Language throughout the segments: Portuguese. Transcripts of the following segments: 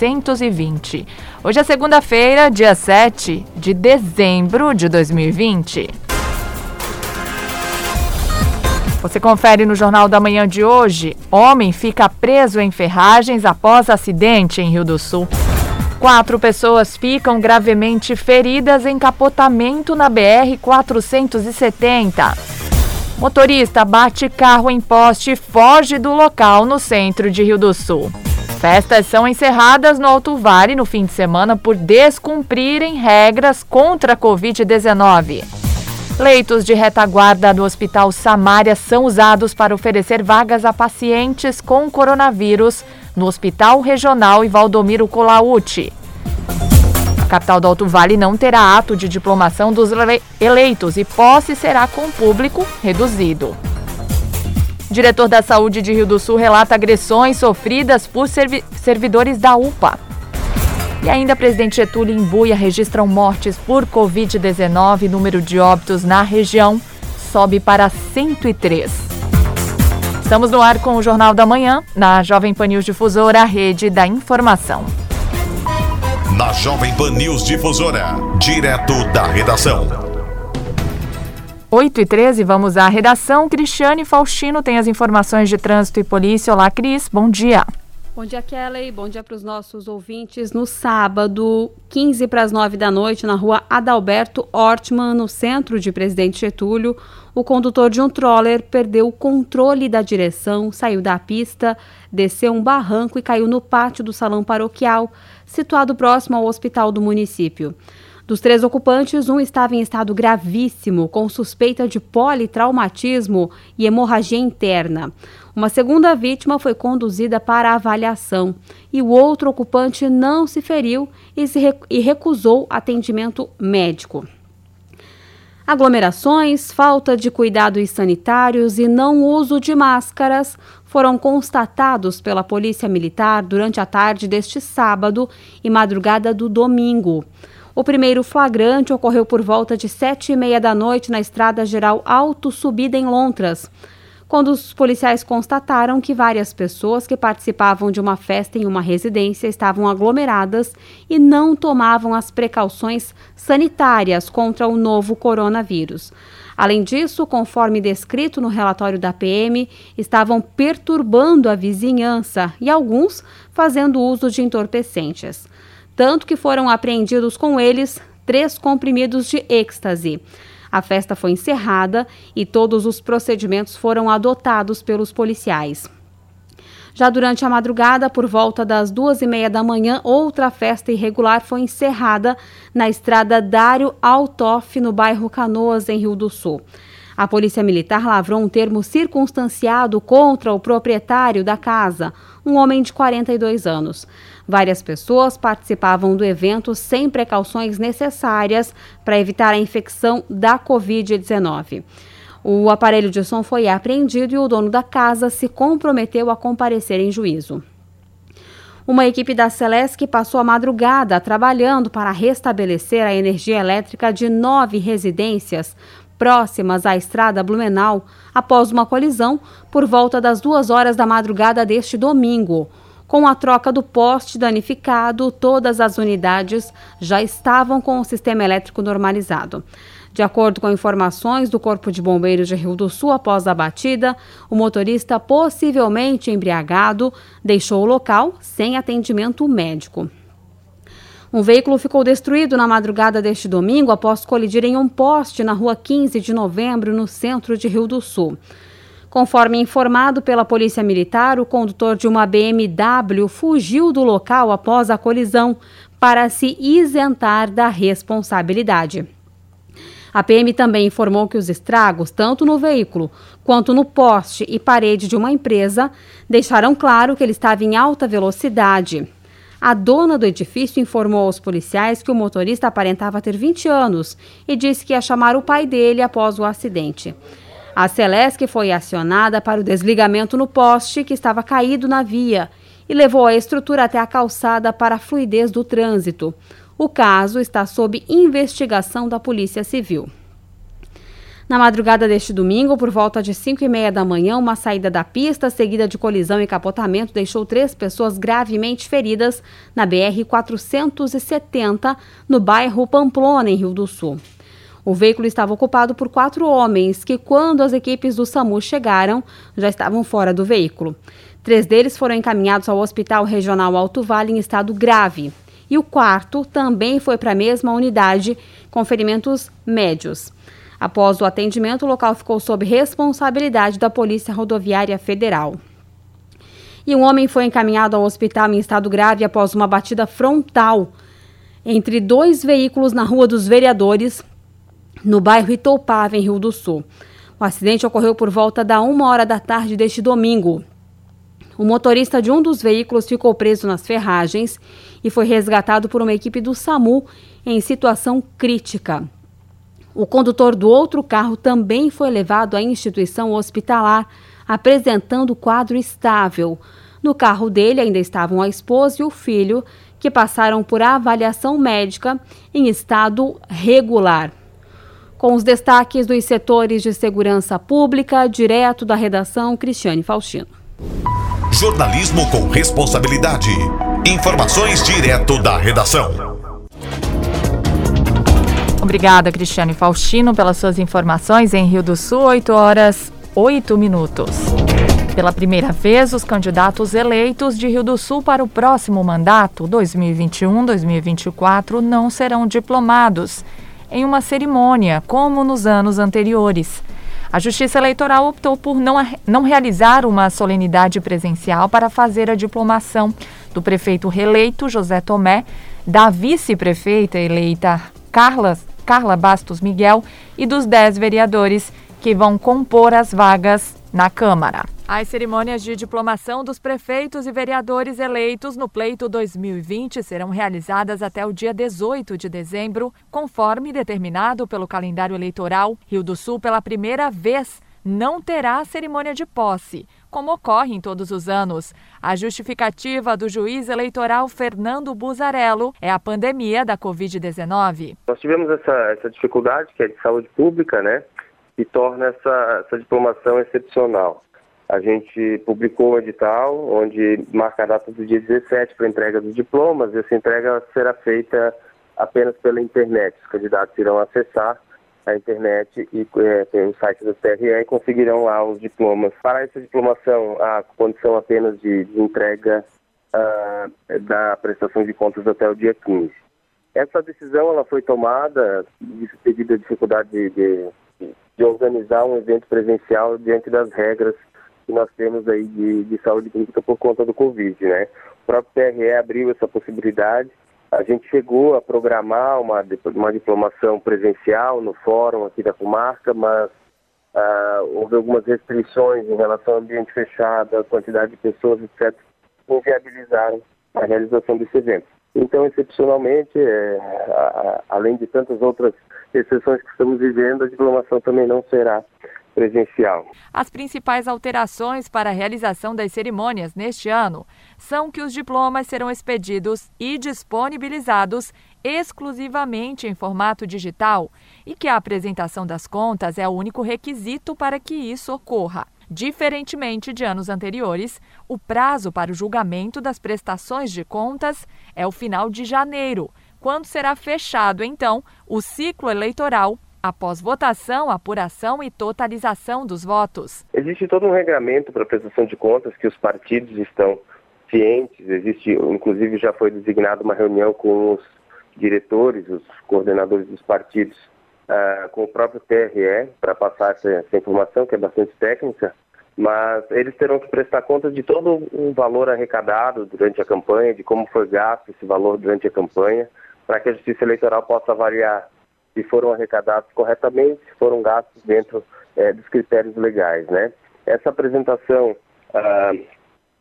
920. Hoje é segunda-feira, dia 7 de dezembro de 2020. Você confere no Jornal da Manhã de hoje. Homem fica preso em ferragens após acidente em Rio do Sul. Quatro pessoas ficam gravemente feridas em capotamento na BR-470. Motorista bate carro em poste e foge do local no centro de Rio do Sul. Festas são encerradas no Alto Vale no fim de semana por descumprirem regras contra a Covid-19. Leitos de retaguarda do Hospital Samária são usados para oferecer vagas a pacientes com coronavírus no Hospital Regional e Valdomiro Colauti. A capital do Alto Vale não terá ato de diplomação dos eleitos e posse será com público reduzido. Diretor da Saúde de Rio do Sul relata agressões sofridas por servi servidores da UPA. E ainda, presidente Getúlio Imbuia registram mortes por Covid-19. Número de óbitos na região sobe para 103. Estamos no ar com o Jornal da Manhã, na Jovem Pan News Difusora, a rede da informação. Na Jovem Pan News Difusora, direto da redação. 8 e 13, vamos à redação. Cristiane Faustino tem as informações de trânsito e polícia. Olá, Cris, bom dia. Bom dia, Kelly. Bom dia para os nossos ouvintes. No sábado, 15 para as 9 da noite, na rua Adalberto Ortman, no centro de Presidente Getúlio, o condutor de um troller perdeu o controle da direção, saiu da pista, desceu um barranco e caiu no pátio do salão paroquial, situado próximo ao hospital do município. Dos três ocupantes, um estava em estado gravíssimo, com suspeita de politraumatismo e hemorragia interna. Uma segunda vítima foi conduzida para avaliação e o outro ocupante não se feriu e, recusou atendimento médico. Aglomerações, falta de cuidados sanitários e não uso de máscaras foram constatados pela Polícia Militar durante a tarde deste sábado e madrugada do domingo. O primeiro flagrante ocorreu por volta de sete e meia da noite na Estrada Geral Alto Subida em Lontras, quando os policiais constataram que várias pessoas que participavam de uma festa em uma residência estavam aglomeradas e não tomavam as precauções sanitárias contra o novo coronavírus. Além disso, conforme descrito no relatório da PM, estavam perturbando a vizinhança e alguns fazendo uso de entorpecentes tanto que foram apreendidos com eles três comprimidos de êxtase. A festa foi encerrada e todos os procedimentos foram adotados pelos policiais. Já durante a madrugada, por volta das duas e meia da manhã, outra festa irregular foi encerrada na estrada Dário Altoff, no bairro Canoas, em Rio do Sul. A Polícia Militar lavrou um termo circunstanciado contra o proprietário da casa, um homem de 42 anos. Várias pessoas participavam do evento sem precauções necessárias para evitar a infecção da Covid-19. O aparelho de som foi apreendido e o dono da casa se comprometeu a comparecer em juízo. Uma equipe da Celesc passou a madrugada trabalhando para restabelecer a energia elétrica de nove residências próximas à estrada Blumenau após uma colisão por volta das duas horas da madrugada deste domingo. Com a troca do poste danificado, todas as unidades já estavam com o sistema elétrico normalizado. De acordo com informações do Corpo de Bombeiros de Rio do Sul após a batida, o motorista, possivelmente embriagado, deixou o local sem atendimento médico. Um veículo ficou destruído na madrugada deste domingo após colidir em um poste na rua 15 de novembro, no centro de Rio do Sul. Conforme informado pela Polícia Militar, o condutor de uma BMW fugiu do local após a colisão para se isentar da responsabilidade. A PM também informou que os estragos, tanto no veículo quanto no poste e parede de uma empresa, deixaram claro que ele estava em alta velocidade. A dona do edifício informou aos policiais que o motorista aparentava ter 20 anos e disse que ia chamar o pai dele após o acidente. A Celesc foi acionada para o desligamento no poste que estava caído na via e levou a estrutura até a calçada para a fluidez do trânsito. O caso está sob investigação da Polícia Civil. Na madrugada deste domingo, por volta de 5 e meia da manhã, uma saída da pista, seguida de colisão e capotamento, deixou três pessoas gravemente feridas na BR-470, no bairro Pamplona, em Rio do Sul. O veículo estava ocupado por quatro homens que, quando as equipes do SAMU chegaram, já estavam fora do veículo. Três deles foram encaminhados ao Hospital Regional Alto Vale em estado grave. E o quarto também foi para a mesma unidade, com ferimentos médios. Após o atendimento, o local ficou sob responsabilidade da Polícia Rodoviária Federal. E um homem foi encaminhado ao hospital em estado grave após uma batida frontal entre dois veículos na Rua dos Vereadores, no bairro Itoupava, em Rio do Sul. O acidente ocorreu por volta da uma hora da tarde deste domingo. O motorista de um dos veículos ficou preso nas ferragens e foi resgatado por uma equipe do SAMU em situação crítica. O condutor do outro carro também foi levado à instituição hospitalar, apresentando quadro estável. No carro dele ainda estavam a esposa e o filho, que passaram por avaliação médica em estado regular. Com os destaques dos setores de segurança pública, direto da redação, Cristiane Faustino. Jornalismo com responsabilidade. Informações direto da redação. Obrigada, Cristiane Faustino, pelas suas informações em Rio do Sul, 8 horas 8 minutos. Pela primeira vez, os candidatos eleitos de Rio do Sul para o próximo mandato, 2021-2024, não serão diplomados em uma cerimônia, como nos anos anteriores. A Justiça Eleitoral optou por não, não realizar uma solenidade presencial para fazer a diplomação do prefeito reeleito José Tomé, da vice-prefeita eleita Carla Carla Bastos Miguel e dos dez vereadores que vão compor as vagas na Câmara. As cerimônias de diplomação dos prefeitos e vereadores eleitos no pleito 2020 serão realizadas até o dia 18 de dezembro, conforme determinado pelo calendário eleitoral. Rio do Sul, pela primeira vez, não terá cerimônia de posse como ocorre em todos os anos. A justificativa do juiz eleitoral Fernando Buzarello é a pandemia da Covid-19. Nós tivemos essa, essa dificuldade, que é de saúde pública, né? E torna essa, essa diplomação excepcional. A gente publicou um edital onde marca a data do dia 17 para entrega dos diplomas e essa entrega será feita apenas pela internet. Os candidatos irão acessar a internet e é, o site do TRE e conseguirão lá os diplomas. Para essa diplomação, a condição apenas de, de entrega uh, da prestação de contas até o dia 15. Essa decisão ela foi tomada devido à dificuldade de, de, de, organizar um evento presencial diante das regras que nós temos aí de, de saúde pública por conta do Covid, né? O próprio TRE abriu essa possibilidade a gente chegou a programar uma, uma diplomação presencial no fórum aqui da comarca, mas uh, houve algumas restrições em relação ao ambiente fechado, a quantidade de pessoas, etc., que inviabilizaram a realização desse evento. Então, excepcionalmente, é, a, a, além de tantas outras exceções que estamos vivendo, a diplomação também não será presencial. As principais alterações para a realização das cerimônias neste ano são que os diplomas serão expedidos e disponibilizados exclusivamente em formato digital e que a apresentação das contas é o único requisito para que isso ocorra. Diferentemente de anos anteriores, o prazo para o julgamento das prestações de contas é o final de janeiro, quando será fechado, então, o ciclo eleitoral após votação, apuração e totalização dos votos. Existe todo um regramento para a prestação de contas que os partidos estão cientes. Existe, inclusive, já foi designada uma reunião com os diretores, os coordenadores dos partidos, uh, com o próprio TRE para passar essa, essa informação, que é bastante técnica mas eles terão que prestar conta de todo o valor arrecadado durante a campanha, de como foi gasto esse valor durante a campanha, para que a Justiça Eleitoral possa avaliar se foram arrecadados corretamente, se foram gastos dentro é, dos critérios legais, né? Essa apresentação, ah,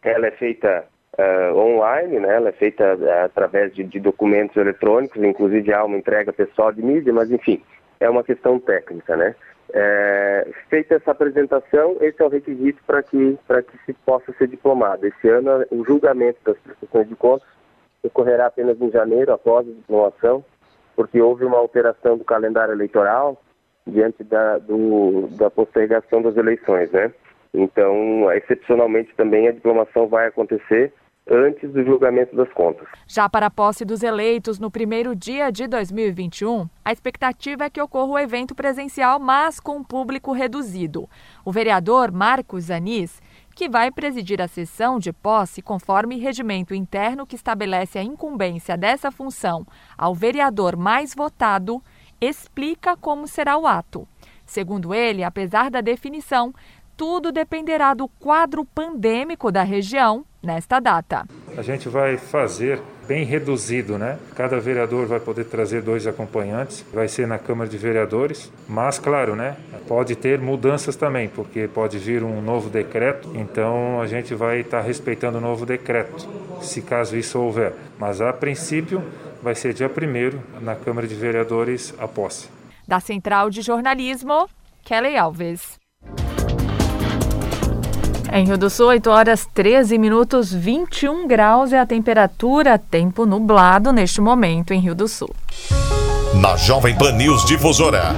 ela é feita ah, online, né? Ela é feita ah, através de, de, documentos eletrônicos, inclusive há uma entrega pessoal de mídia, mas enfim, é uma questão técnica, né? É, feita essa apresentação, esse é o requisito para que, que se possa ser diplomado. Esse ano, o julgamento das prestações de contas ocorrerá apenas em janeiro, após a diplomação, porque houve uma alteração do calendário eleitoral diante da, do, da postergação das eleições, né? Então, excepcionalmente também a diplomação vai acontecer antes do julgamento das contas. Já para a posse dos eleitos no primeiro dia de 2021, a expectativa é que ocorra o evento presencial, mas com público reduzido. O vereador Marcos Anis, que vai presidir a sessão de posse conforme regimento interno que estabelece a incumbência dessa função ao vereador mais votado, explica como será o ato. Segundo ele, apesar da definição, tudo dependerá do quadro pandêmico da região nesta data. A gente vai fazer bem reduzido, né? Cada vereador vai poder trazer dois acompanhantes, vai ser na Câmara de Vereadores, mas claro, né? Pode ter mudanças também, porque pode vir um novo decreto, então a gente vai estar respeitando o novo decreto, se caso isso houver. Mas a princípio vai ser dia 1 na Câmara de Vereadores a posse. Da Central de Jornalismo, Kelly Alves. Em Rio do Sul, 8 horas 13 minutos, 21 graus é a temperatura, tempo nublado neste momento em Rio do Sul. Na Jovem Pan News Difusora,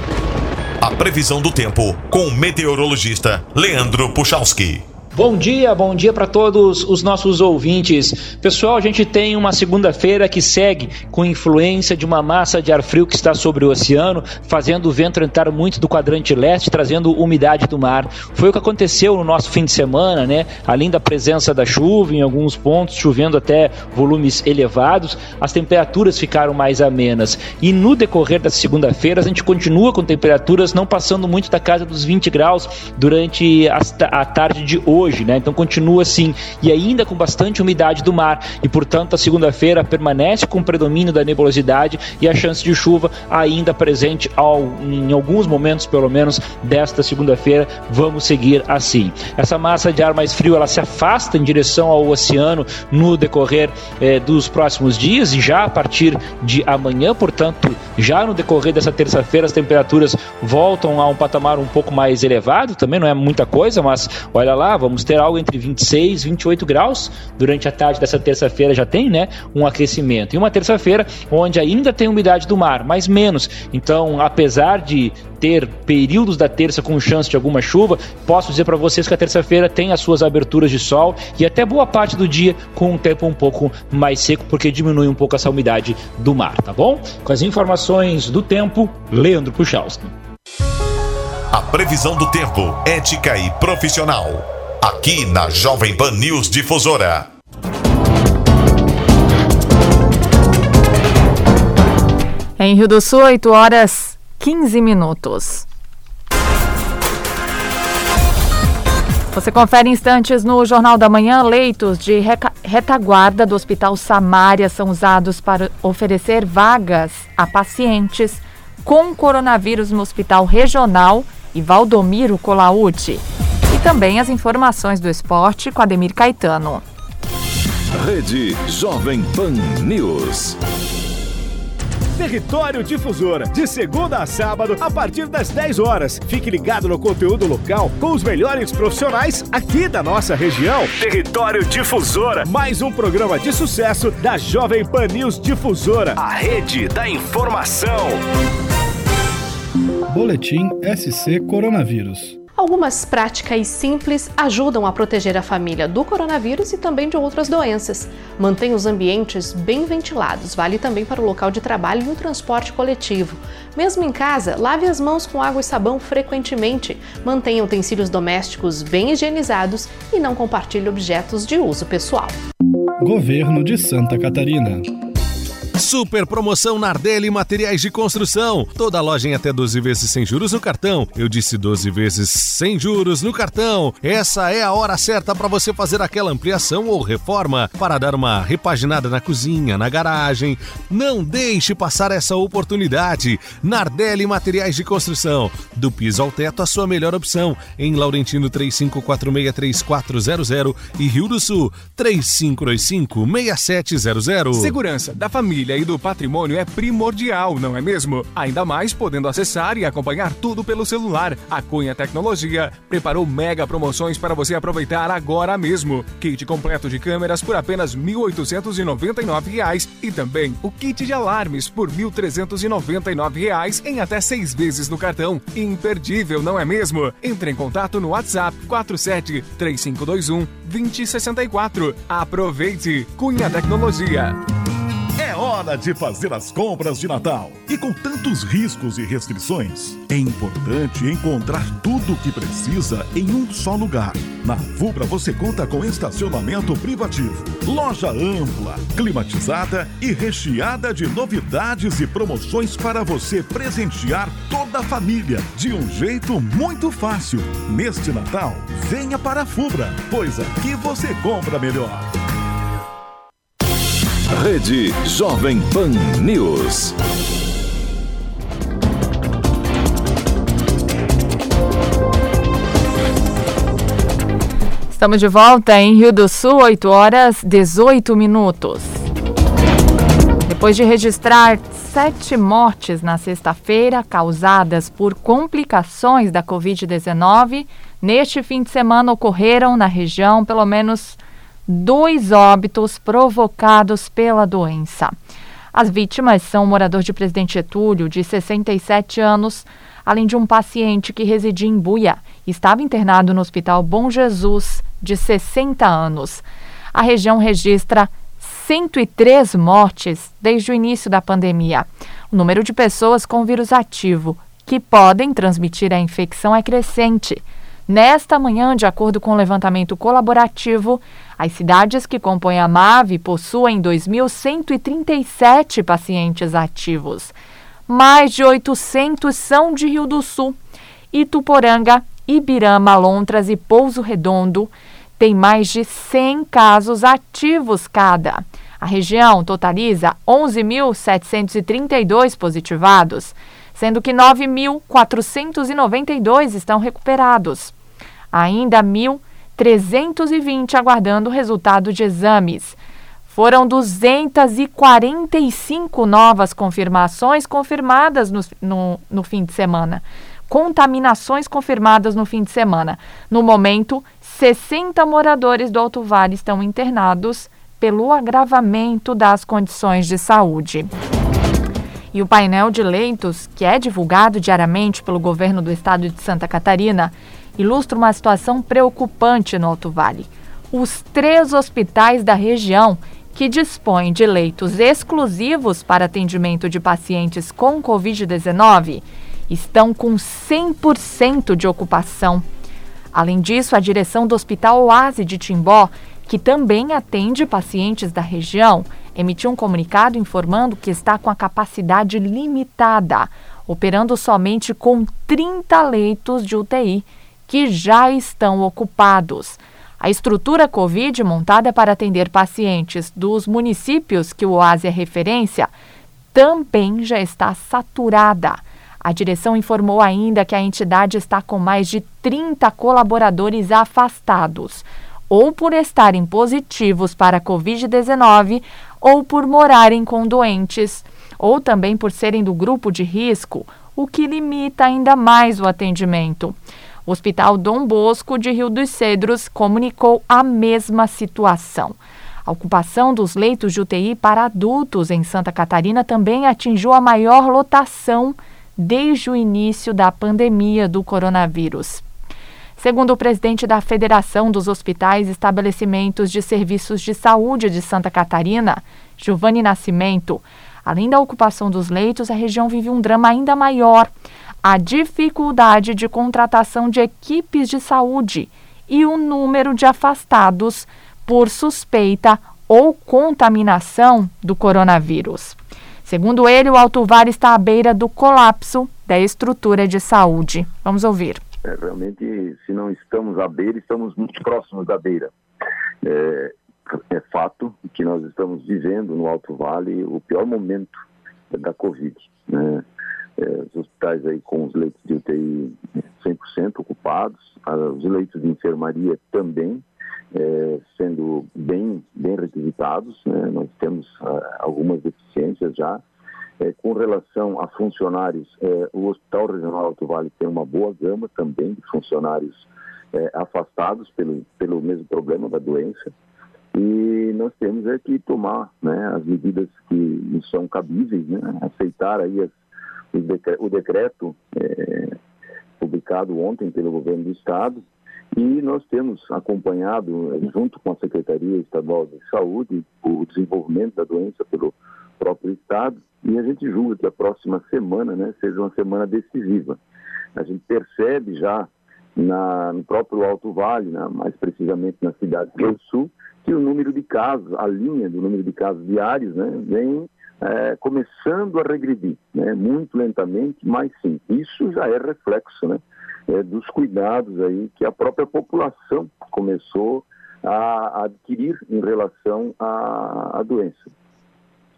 a previsão do tempo com o meteorologista Leandro Puchalski. Bom dia, bom dia para todos os nossos ouvintes. Pessoal, a gente tem uma segunda-feira que segue com influência de uma massa de ar frio que está sobre o oceano, fazendo o vento entrar muito do quadrante leste, trazendo umidade do mar. Foi o que aconteceu no nosso fim de semana, né? Além da presença da chuva em alguns pontos, chovendo até volumes elevados, as temperaturas ficaram mais amenas. E no decorrer da segunda-feira, a gente continua com temperaturas não passando muito da casa dos 20 graus durante a tarde de hoje hoje, né? Então continua assim e ainda com bastante umidade do mar e portanto a segunda-feira permanece com predomínio da nebulosidade e a chance de chuva ainda presente ao, em alguns momentos pelo menos desta segunda-feira. Vamos seguir assim. Essa massa de ar mais frio ela se afasta em direção ao oceano no decorrer eh, dos próximos dias e já a partir de amanhã, portanto, já no decorrer dessa terça-feira as temperaturas voltam a um patamar um pouco mais elevado, também não é muita coisa, mas olha lá, vamos Vamos ter algo entre 26 e 28 graus durante a tarde dessa terça-feira já tem, né, um aquecimento. E uma terça-feira onde ainda tem umidade do mar, mas menos. Então, apesar de ter períodos da terça com chance de alguma chuva, posso dizer para vocês que a terça-feira tem as suas aberturas de sol e até boa parte do dia com um tempo um pouco mais seco, porque diminui um pouco essa umidade do mar, tá bom? Com as informações do tempo, Leandro Puchalski. A previsão do tempo, ética e profissional aqui na Jovem Pan News Difusora. Em Rio do Sul, 8 horas 15 minutos. Você confere instantes no Jornal da Manhã. Leitos de retaguarda do Hospital Samária são usados para oferecer vagas a pacientes com coronavírus no Hospital Regional e Valdomiro Colaute também as informações do esporte com Ademir Caetano. Rede Jovem Pan News. Território Difusora, de segunda a sábado, a partir das 10 horas. Fique ligado no conteúdo local com os melhores profissionais aqui da nossa região. Território Difusora, mais um programa de sucesso da Jovem Pan News Difusora, a rede da informação. Boletim SC Coronavírus. Algumas práticas simples ajudam a proteger a família do coronavírus e também de outras doenças. Mantenha os ambientes bem ventilados, vale também para o local de trabalho e o transporte coletivo. Mesmo em casa, lave as mãos com água e sabão frequentemente. Mantenha utensílios domésticos bem higienizados e não compartilhe objetos de uso pessoal. Governo de Santa Catarina. Super promoção Nardelli Materiais de Construção. Toda loja em até 12 vezes sem juros no cartão. Eu disse 12 vezes sem juros no cartão. Essa é a hora certa para você fazer aquela ampliação ou reforma para dar uma repaginada na cozinha, na garagem. Não deixe passar essa oportunidade. Nardelli Materiais de Construção. Do piso ao teto, a sua melhor opção. Em Laurentino 35463400 e Rio do Sul 35256700. Segurança da família família e do patrimônio é primordial, não é mesmo? Ainda mais podendo acessar e acompanhar tudo pelo celular. A Cunha Tecnologia preparou mega promoções para você aproveitar agora mesmo. Kit completo de câmeras por apenas R$ 1.899 e também o kit de alarmes por R$ 1.399 em até seis vezes no cartão. Imperdível, não é mesmo? Entre em contato no WhatsApp 47 3521 2064. Aproveite! Cunha Tecnologia. É hora de fazer as compras de Natal. E com tantos riscos e restrições, é importante encontrar tudo o que precisa em um só lugar. Na Fubra você conta com estacionamento privativo, loja ampla, climatizada e recheada de novidades e promoções para você presentear toda a família de um jeito muito fácil. Neste Natal, venha para a Fubra, pois aqui você compra melhor. Rede Jovem Pan News. Estamos de volta em Rio do Sul, 8 horas 18 minutos. Depois de registrar sete mortes na sexta-feira causadas por complicações da Covid-19, neste fim de semana ocorreram na região pelo menos dois óbitos provocados pela doença. As vítimas são um morador de Presidente Getúlio, de 67 anos, além de um paciente que residia em Buia e estava internado no Hospital Bom Jesus, de 60 anos. A região registra 103 mortes desde o início da pandemia. O número de pessoas com vírus ativo que podem transmitir a infecção é crescente. Nesta manhã, de acordo com o levantamento colaborativo, as cidades que compõem a MAVE possuem 2.137 pacientes ativos. Mais de 800 são de Rio do Sul. Ituporanga, Ibirama, Lontras e Pouso Redondo têm mais de 100 casos ativos cada. A região totaliza 11.732 positivados, sendo que 9.492 estão recuperados. Ainda 1.320 aguardando o resultado de exames. Foram 245 novas confirmações confirmadas no, no, no, fim de semana. Contaminações confirmadas no fim de semana. No momento, 60 moradores do Alto Vale estão internados pelo agravamento das condições de saúde. E o painel de leitos, que é divulgado diariamente pelo governo do estado de Santa Catarina, ilustra uma situação preocupante no Alto Vale. Os três hospitais da região, que dispõem de leitos exclusivos para atendimento de pacientes com Covid-19, estão com 100% de ocupação. Além disso, a direção do Hospital Oase de Timbó, que também atende pacientes da região, emitiu um comunicado informando que está com a capacidade limitada, operando somente com 30 leitos de UTI que já estão ocupados. A estrutura Covid montada para atender pacientes dos municípios que o OASI é referência também já está saturada. A direção informou ainda que a entidade está com mais de 30 colaboradores afastados, ou por estarem positivos para a Covid-19, ou por morarem com doentes, ou também por serem do grupo de risco, o que limita ainda mais o atendimento. O Hospital Dom Bosco de Rio dos Cedros comunicou a mesma situação. A ocupação dos leitos de UTI para adultos em Santa Catarina também atingiu a maior lotação desde o início da pandemia do coronavírus. Segundo o presidente da Federação dos Hospitais e Estabelecimentos de Serviços de Saúde de Santa Catarina, Giovanni Nascimento, além da ocupação dos leitos, a região vive um drama ainda maior a dificuldade de contratação de equipes de saúde e o número de afastados por suspeita ou contaminação do coronavírus. Segundo ele, o Alto Vale está à beira do colapso da estrutura de saúde. Vamos ouvir. É, realmente, se não estamos à beira, estamos muito próximos da beira. É, é fato que nós estamos vivendo no Alto Vale o pior momento da Covid. Né? É, os hospitais aí com os leitos de UTI 100% ocupados, os leitos de enfermaria também, é, sendo bem, bem requisitados, né? nós temos uh, algumas deficiências já. É, com relação a funcionários, é, o Hospital Regional Alto Vale tem uma boa gama também de funcionários é, afastados pelo, pelo mesmo problema da doença. E nós temos é que tomar né, as medidas que são cabíveis, né, aceitar aí as, o decreto é, publicado ontem pelo governo do estado e nós temos acompanhado, junto com a Secretaria Estadual de Saúde, o desenvolvimento da doença pelo próprio estado e a gente julga que a próxima semana né, seja uma semana decisiva. A gente percebe já na, no próprio Alto Vale, né, mais precisamente na cidade do Sul, que o número de casos, a linha do número de casos diários, né, vem é, começando a regredir, né, muito lentamente, mas sim, isso já é reflexo né, é, dos cuidados aí que a própria população começou a adquirir em relação à, à doença.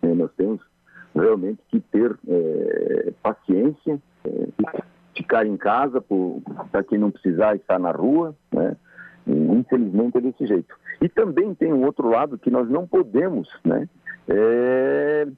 É, nós temos realmente que ter é, paciência, é, ficar em casa para quem não precisar estar na rua, né? Infelizmente é desse jeito. E também tem um outro lado que nós não podemos, né? É,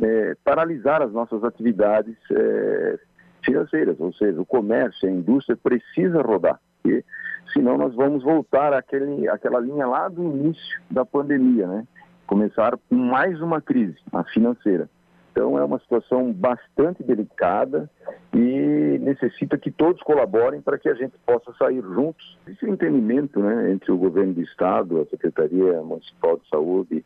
é, paralisar as nossas atividades é, financeiras, ou seja, o comércio, a indústria precisa rodar, porque senão nós vamos voltar àquele, àquela linha lá do início da pandemia, né? Começar com mais uma crise, a financeira. Então é uma situação bastante delicada e necessita que todos colaborem para que a gente possa sair juntos. Esse entendimento né, entre o governo do estado, a Secretaria Municipal de Saúde,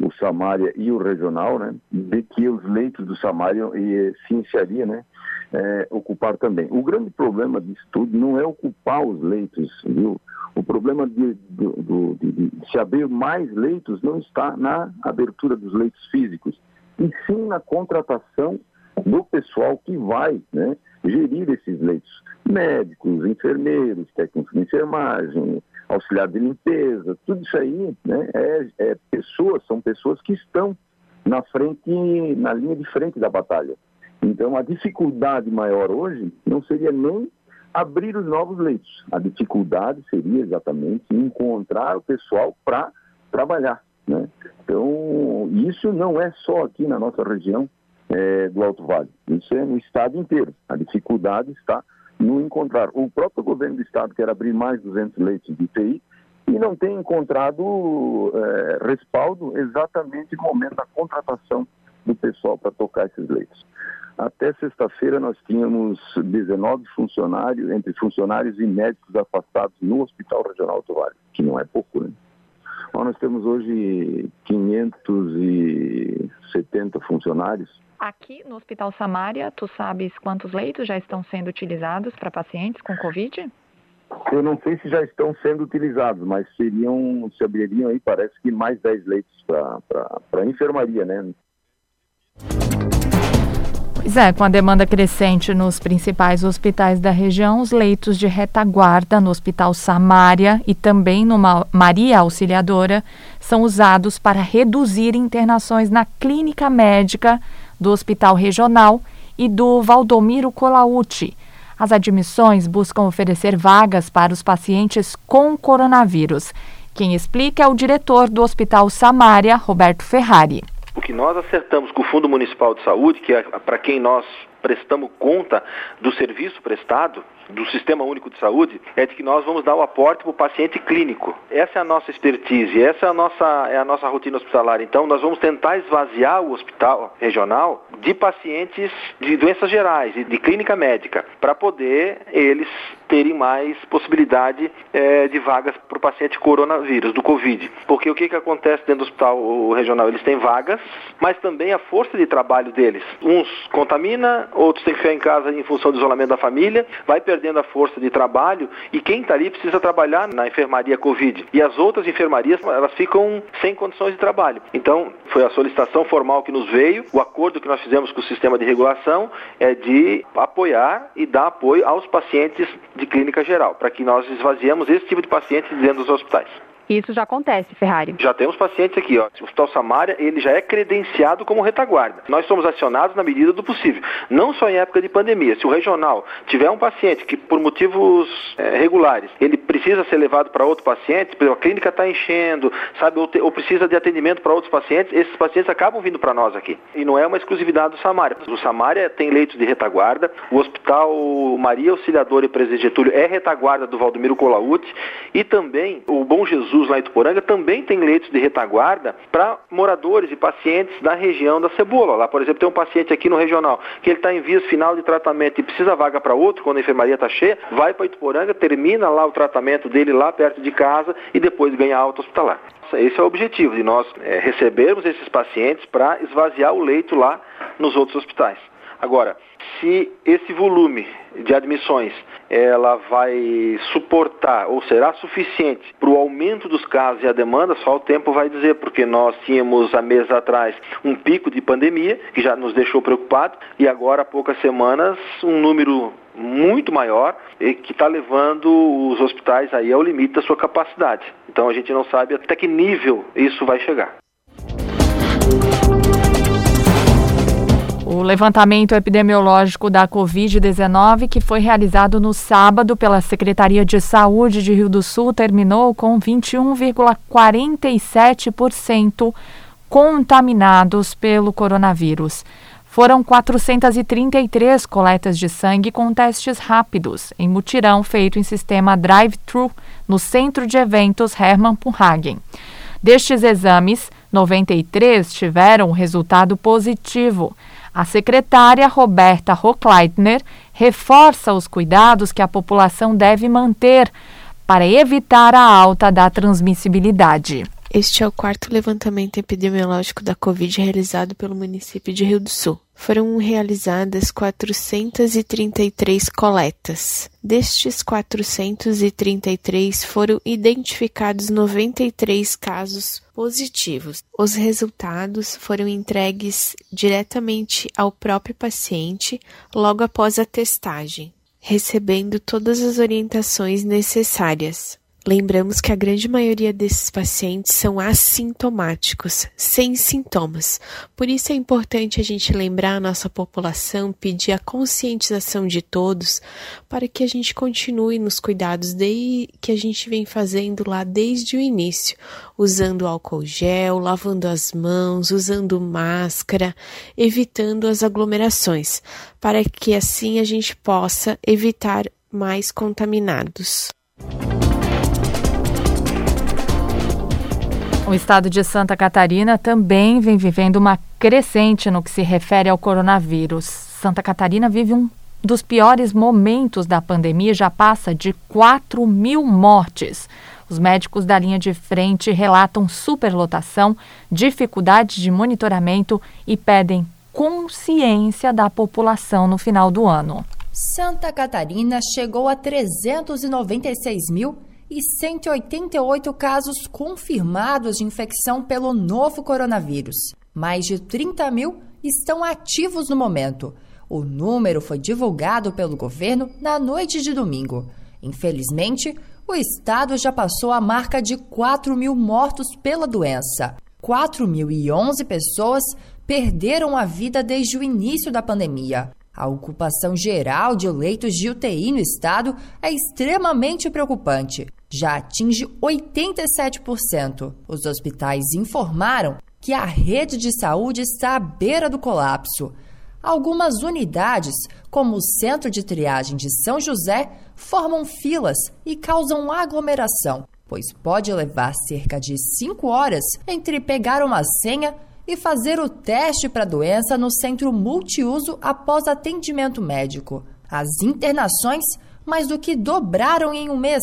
o Samária e o regional, né, de que os leitos do Samária se iniciaria, né, é, ocupar também. O grande problema disso tudo não é ocupar os leitos, viu? O problema de, de, de, de se abrir mais leitos não está na abertura dos leitos físicos, e sim na contratação do pessoal que vai né, gerir esses leitos. Médicos, enfermeiros, técnicos de enfermagem, auxiliar de limpeza, tudo isso aí né, é, é pessoas, são pessoas que estão na frente, na linha de frente da batalha. Então a dificuldade maior hoje não seria nem abrir os novos leitos. A dificuldade seria exatamente encontrar o pessoal para trabalhar. Né? Então, isso não é só aqui na nossa região é, do Alto Vale, isso é no estado inteiro. A dificuldade está no encontrar. O próprio governo do estado quer abrir mais 200 leitos de UTI e não tem encontrado é, respaldo exatamente no momento da contratação do pessoal para tocar esses leitos. Até sexta-feira nós tínhamos 19 funcionários, entre funcionários e médicos afastados no Hospital Regional do Vale, que não é pouco, né? Bom, nós temos hoje 570 funcionários. Aqui no Hospital Samária, tu sabes quantos leitos já estão sendo utilizados para pacientes com Covid? Eu não sei se já estão sendo utilizados, mas seriam, se abririam aí, parece que mais 10 leitos para a enfermaria, né? Pois é, com a demanda crescente nos principais hospitais da região, os leitos de retaguarda no Hospital Samária e também no Maria Auxiliadora são usados para reduzir internações na clínica médica do Hospital Regional e do Valdomiro Colauti. As admissões buscam oferecer vagas para os pacientes com coronavírus. Quem explica é o diretor do Hospital Samária, Roberto Ferrari. O que nós acertamos com o Fundo Municipal de Saúde, que é para quem nós prestamos conta do serviço prestado, do Sistema Único de Saúde, é de que nós vamos dar o aporte para o paciente clínico. Essa é a nossa expertise, essa é a nossa, é a nossa rotina hospitalar. Então, nós vamos tentar esvaziar o hospital regional de pacientes de doenças gerais e de clínica médica, para poder eles terem mais possibilidade é, de vagas para o paciente coronavírus, do Covid. Porque o que, que acontece dentro do hospital regional? Eles têm vagas, mas também a força de trabalho deles. Uns contamina, outros têm que ficar em casa em função do isolamento da família, vai perdendo a força de trabalho e quem está ali precisa trabalhar na enfermaria Covid. E as outras enfermarias, elas ficam sem condições de trabalho. Então, foi a solicitação formal que nos veio, o acordo que nós fizemos com o sistema de regulação é de apoiar e dar apoio aos pacientes de clínica geral, para que nós esvaziemos esse tipo de pacientes dentro dos hospitais. Isso já acontece, Ferrari. Já temos pacientes aqui, ó. O Hospital Samária, ele já é credenciado como retaguarda. Nós somos acionados na medida do possível. Não só em época de pandemia. Se o regional tiver um paciente que, por motivos é, regulares, ele precisa ser levado para outro paciente, a clínica está enchendo, sabe, ou, te, ou, precisa de atendimento para outros pacientes, esses pacientes acabam vindo para nós aqui. E não é uma exclusividade do Samária. O Samária tem leitos de retaguarda, o Hospital Maria Auxiliadora e Presidente Getúlio é retaguarda do Valdomiro Colaute e também o Bom Jesus lá em Tuporanga também tem leitos de retaguarda para moradores e pacientes da região da Cebola. Lá, por exemplo, tem um paciente aqui no regional que ele está em vias final de tratamento e precisa vaga para outro quando a enfermaria está cheia, vai para Ituporanga, termina lá o tratamento dele lá perto de casa e depois ganha alta hospitalar. Esse é o objetivo de nós é, recebermos esses pacientes para esvaziar o leito lá nos outros hospitais. Agora, se esse volume de admissões ela vai suportar ou será suficiente para o aumento dos casos e a demanda, só o tempo vai dizer, porque nós tínhamos há meses atrás um pico de pandemia que já nos deixou preocupados e agora há poucas semanas um número muito maior e que está levando os hospitais aí ao limite da sua capacidade. Então a gente não sabe até que nível isso vai chegar. O levantamento epidemiológico da Covid-19, que foi realizado no sábado pela Secretaria de Saúde de Rio do Sul, terminou com 21,47% contaminados pelo coronavírus. Foram 433 coletas de sangue com testes rápidos, em mutirão feito em sistema drive-thru no centro de eventos Hermann Punhagen. Destes exames, 93 tiveram resultado positivo. A secretária Roberta Rockleitner reforça os cuidados que a população deve manter para evitar a alta da transmissibilidade. Este é o quarto levantamento epidemiológico da Covid realizado pelo município de Rio do Sul. Foram realizadas 433 coletas. Destes 433 foram identificados 93 casos positivos. Os resultados foram entregues diretamente ao próprio paciente logo após a testagem, recebendo todas as orientações necessárias. Lembramos que a grande maioria desses pacientes são assintomáticos, sem sintomas. Por isso é importante a gente lembrar a nossa população, pedir a conscientização de todos para que a gente continue nos cuidados de, que a gente vem fazendo lá desde o início, usando álcool gel, lavando as mãos, usando máscara, evitando as aglomerações, para que assim a gente possa evitar mais contaminados. O estado de Santa Catarina também vem vivendo uma crescente no que se refere ao coronavírus. Santa Catarina vive um dos piores momentos da pandemia já passa de 4 mil mortes. Os médicos da linha de frente relatam superlotação, dificuldade de monitoramento e pedem consciência da população no final do ano. Santa Catarina chegou a 396 mil e 188 casos confirmados de infecção pelo novo coronavírus. Mais de 30 mil estão ativos no momento. O número foi divulgado pelo governo na noite de domingo. Infelizmente, o estado já passou a marca de 4 mil mortos pela doença. 4.011 pessoas perderam a vida desde o início da pandemia. A ocupação geral de leitos de UTI no estado é extremamente preocupante. Já atinge 87%. Os hospitais informaram que a rede de saúde está à beira do colapso. Algumas unidades, como o Centro de Triagem de São José, formam filas e causam aglomeração, pois pode levar cerca de 5 horas entre pegar uma senha e fazer o teste para a doença no centro multiuso após atendimento médico. As internações mais do que dobraram em um mês,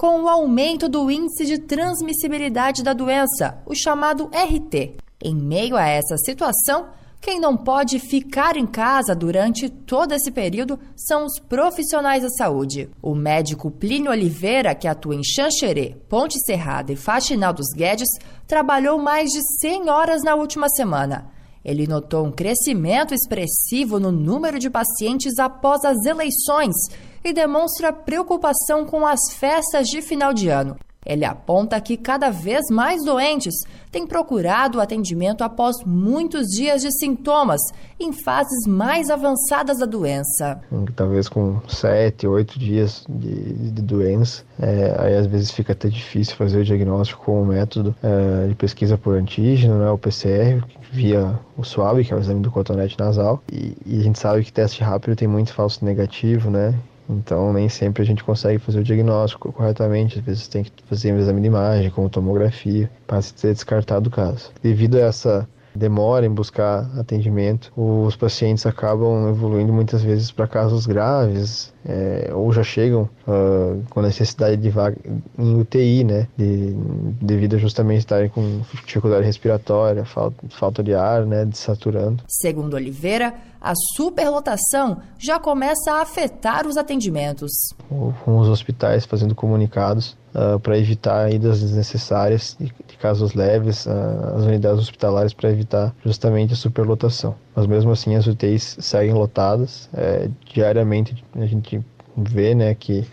com o aumento do índice de transmissibilidade da doença, o chamado RT. Em meio a essa situação, quem não pode ficar em casa durante todo esse período são os profissionais da saúde. O médico Plínio Oliveira, que atua em Xanxerê, Ponte Serrada e Faxinal dos Guedes, trabalhou mais de 100 horas na última semana. Ele notou um crescimento expressivo no número de pacientes após as eleições e demonstra preocupação com as festas de final de ano. Ele aponta que cada vez mais doentes têm procurado atendimento após muitos dias de sintomas, em fases mais avançadas da doença. Talvez com sete, oito dias de, de doença, é, aí às vezes fica até difícil fazer o diagnóstico com o método é, de pesquisa por antígeno, né, o PCR, via o SWAB, que é o exame do cotonete nasal, e, e a gente sabe que teste rápido tem muito falso negativo, né? Então, nem sempre a gente consegue fazer o diagnóstico corretamente. Às vezes tem que fazer um exame de imagem, como tomografia, para ser descartado o caso. Devido a essa demora em buscar atendimento, os pacientes acabam evoluindo muitas vezes para casos graves é, ou já chegam uh, com necessidade de vaga em UTI, né, de, devido a justamente estarem com dificuldade respiratória, falta, falta de ar, né, desaturando. Segundo Oliveira, a superlotação já começa a afetar os atendimentos. Com os hospitais fazendo comunicados uh, para evitar idas desnecessárias de, de casos leves uh, as unidades hospitalares para evitar justamente a superlotação. Mas mesmo assim as UTIs seguem lotadas. É, diariamente a gente vê né, que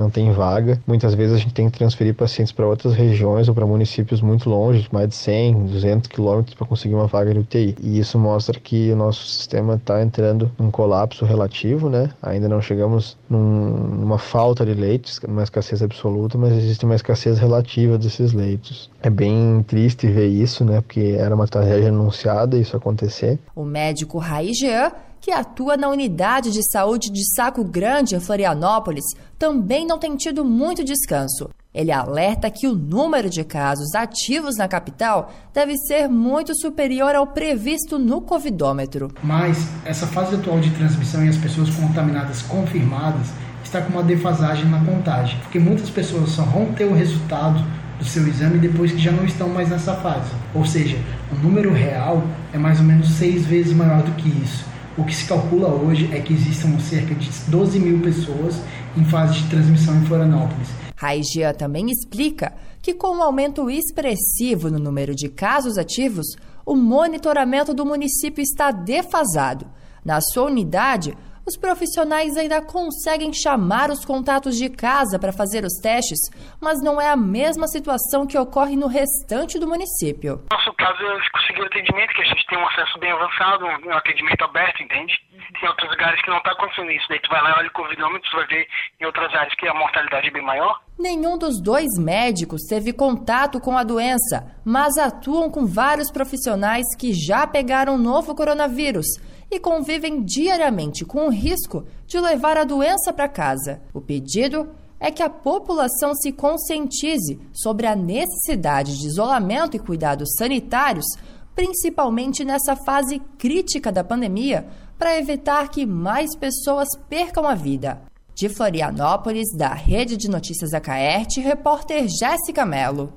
não tem vaga. Muitas vezes a gente tem que transferir pacientes para outras regiões ou para municípios muito longe, mais de 100, 200 quilômetros para conseguir uma vaga de UTI. E isso mostra que o nosso sistema está entrando num colapso relativo, né? Ainda não chegamos num, numa falta de leitos, numa escassez absoluta, mas existe uma escassez relativa desses leitos. É bem triste ver isso, né? Porque era uma tragédia anunciada isso acontecer. O médico Raí Jean que atua na unidade de saúde de Saco Grande, em Florianópolis, também não tem tido muito descanso. Ele alerta que o número de casos ativos na capital deve ser muito superior ao previsto no Covidômetro. Mas essa fase atual de transmissão e as pessoas contaminadas confirmadas está com uma defasagem na contagem, porque muitas pessoas só vão ter o resultado do seu exame depois que já não estão mais nessa fase. Ou seja, o número real é mais ou menos seis vezes maior do que isso. O que se calcula hoje é que existam cerca de 12 mil pessoas em fase de transmissão em Florianópolis. Raigia também explica que, com um aumento expressivo no número de casos ativos, o monitoramento do município está defasado. Na sua unidade, os profissionais ainda conseguem chamar os contatos de casa para fazer os testes, mas não é a mesma situação que ocorre no restante do município. No nosso caso, eles conseguiram atendimento, que a gente tem um acesso bem avançado, um atendimento aberto, entende? Tem outros lugares que não está acontecendo isso. Daí tu vai lá, olha o covidômetro, tu vai ver em outras áreas que a mortalidade é bem maior. Nenhum dos dois médicos teve contato com a doença, mas atuam com vários profissionais que já pegaram o novo coronavírus e convivem diariamente com o risco de levar a doença para casa. O pedido é que a população se conscientize sobre a necessidade de isolamento e cuidados sanitários, principalmente nessa fase crítica da pandemia, para evitar que mais pessoas percam a vida. De Florianópolis, da Rede de Notícias da Caerte, repórter Jéssica Mello.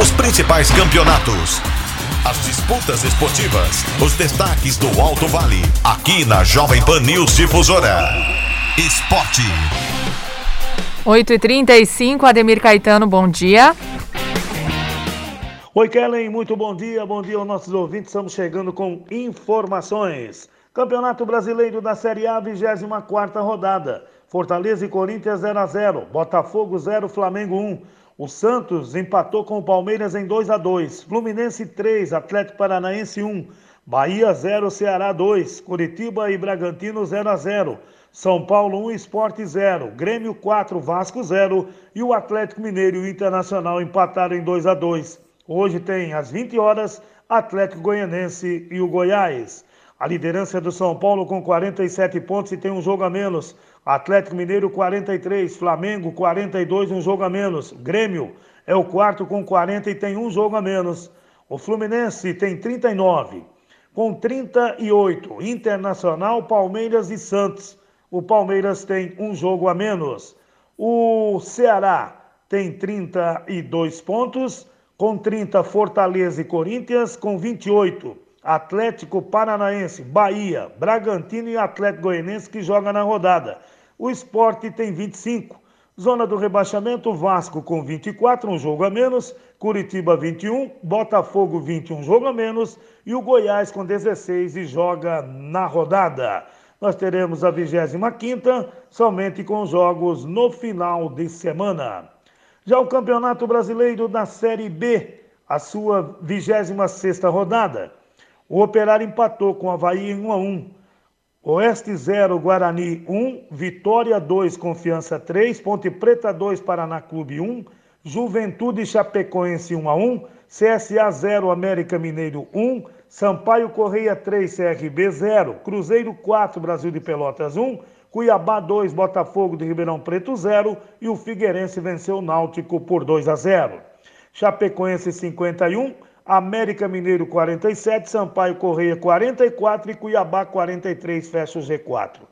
Os principais campeonatos as disputas esportivas, os destaques do Alto Vale, aqui na Jovem Pan News Difusora. Esporte. 8h35, Ademir Caetano, bom dia. Oi, Kellen, muito bom dia. Bom dia aos nossos ouvintes. Estamos chegando com informações. Campeonato Brasileiro da Série A, 24 rodada. Fortaleza e Corinthians 0 a 0 Botafogo 0, Flamengo 1. O Santos empatou com o Palmeiras em 2 a 2. Fluminense 3, Atlético Paranaense 1. Bahia 0, Ceará 2. Curitiba e Bragantino 0 a 0. São Paulo 1, Esporte 0. Grêmio 4, Vasco 0. E o Atlético Mineiro e o Internacional empataram em 2 a 2. Hoje tem às 20 horas Atlético Goianense e o Goiás. A liderança do São Paulo com 47 pontos e tem um jogo a menos. Atlético Mineiro 43, Flamengo 42, um jogo a menos. Grêmio é o quarto com 40 e tem um jogo a menos. O Fluminense tem 39, com 38. Internacional, Palmeiras e Santos. O Palmeiras tem um jogo a menos. O Ceará tem 32 pontos, com 30 Fortaleza e Corinthians, com 28 Atlético Paranaense, Bahia, Bragantino e Atlético Goianense que joga na rodada. O esporte tem 25. Zona do rebaixamento, Vasco com 24, um jogo a menos. Curitiba 21, Botafogo 21, um jogo a menos. E o Goiás com 16 e joga na rodada. Nós teremos a 25 somente com jogos no final de semana. Já o Campeonato Brasileiro da Série B, a sua 26 rodada. O Operário empatou com o Havaí em 1 a 1. Oeste 0, Guarani 1, Vitória 2, Confiança 3, Ponte Preta 2, Paraná Clube 1, Juventude Chapecoense 1 a 1, CSA 0, América Mineiro 1, Sampaio Correia 3, CRB 0, Cruzeiro 4, Brasil de Pelotas 1, Cuiabá 2, Botafogo de Ribeirão Preto 0 e o Figueirense venceu o Náutico por 2 a 0. Chapecoense 51, América Mineiro 47, Sampaio Correia 44 e Cuiabá 43 fecha o G4.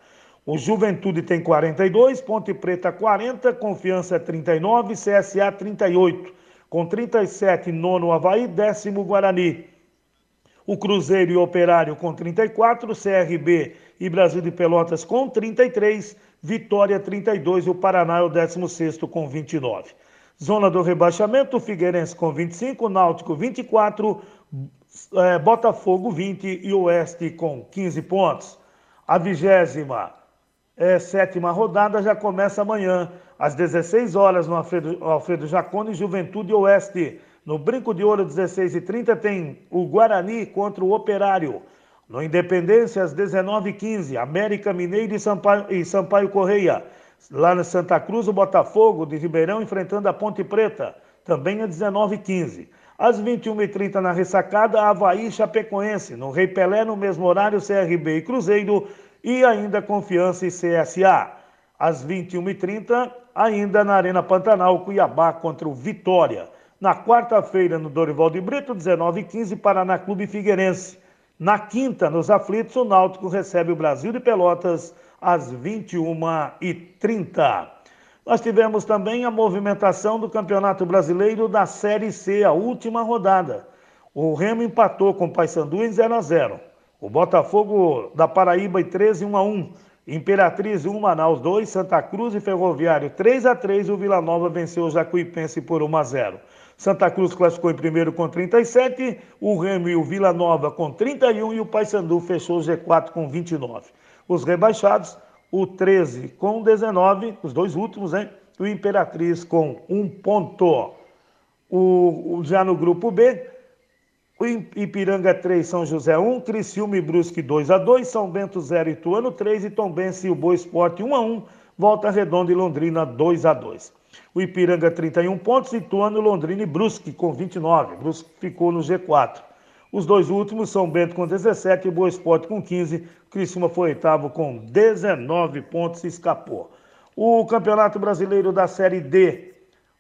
O Juventude tem 42, Ponte Preta 40, Confiança 39, CSA 38. Com 37, nono Havaí, décimo Guarani. O Cruzeiro e Operário com 34, CRB e Brasil de Pelotas com 33, Vitória 32 e o Paraná é o 16 com 29. Zona do rebaixamento, Figueirense com 25, Náutico 24, é, Botafogo 20 e Oeste com 15 pontos. A vigésima é, sétima rodada já começa amanhã, às 16 horas, no Alfredo, Alfredo Jacone, Juventude Oeste. No Brinco de Ouro, 16h30, tem o Guarani contra o Operário. No Independência, às 19h15, América Mineiro e Sampaio, e Sampaio Correia. Lá na Santa Cruz, o Botafogo de Ribeirão enfrentando a Ponte Preta, também às 19h15. Às 21h30 na ressacada, Havaí Chapecoense. No Rei Pelé, no mesmo horário, CRB e Cruzeiro. E ainda Confiança e CSA. Às 21h30, ainda na Arena Pantanal, Cuiabá contra o Vitória. Na quarta-feira, no Dorival de Brito, 19h15, Paraná Clube Figueirense. Na quinta, nos aflitos, o Náutico recebe o Brasil de Pelotas às 21h30. Nós tivemos também a movimentação do Campeonato Brasileiro da Série C, a última rodada. O Remo empatou com o Paysandu em 0 a 0. O Botafogo da Paraíba em 13 1 a 1. Imperatriz 1 Manaus 2, Santa Cruz e Ferroviário 3 a 3. O Vila Nova venceu o Jacuipense por 1 a 0. Santa Cruz classificou em primeiro com 37, o Remo e o Vila Nova com 31 e o Paysandu fechou o G4 com 29. Os rebaixados, o 13 com 19, os dois últimos, hein? O Imperatriz com um ponto. O, o, já no grupo B, o Ipiranga 3, São José 1, Criciúma e Brusque 2 a 2, São Bento 0, Ituano 3 e Tombense e o Boa Esporte 1 a 1, Volta Redonda e Londrina 2 a 2. O Ipiranga 31 pontos, Ituano, Londrina e Brusque com 29. Brusque ficou no G4. Os dois últimos, São Bento com 17 e Boa Esporte com 15. Criciúma foi oitavo com 19 pontos e escapou. O Campeonato Brasileiro da Série D,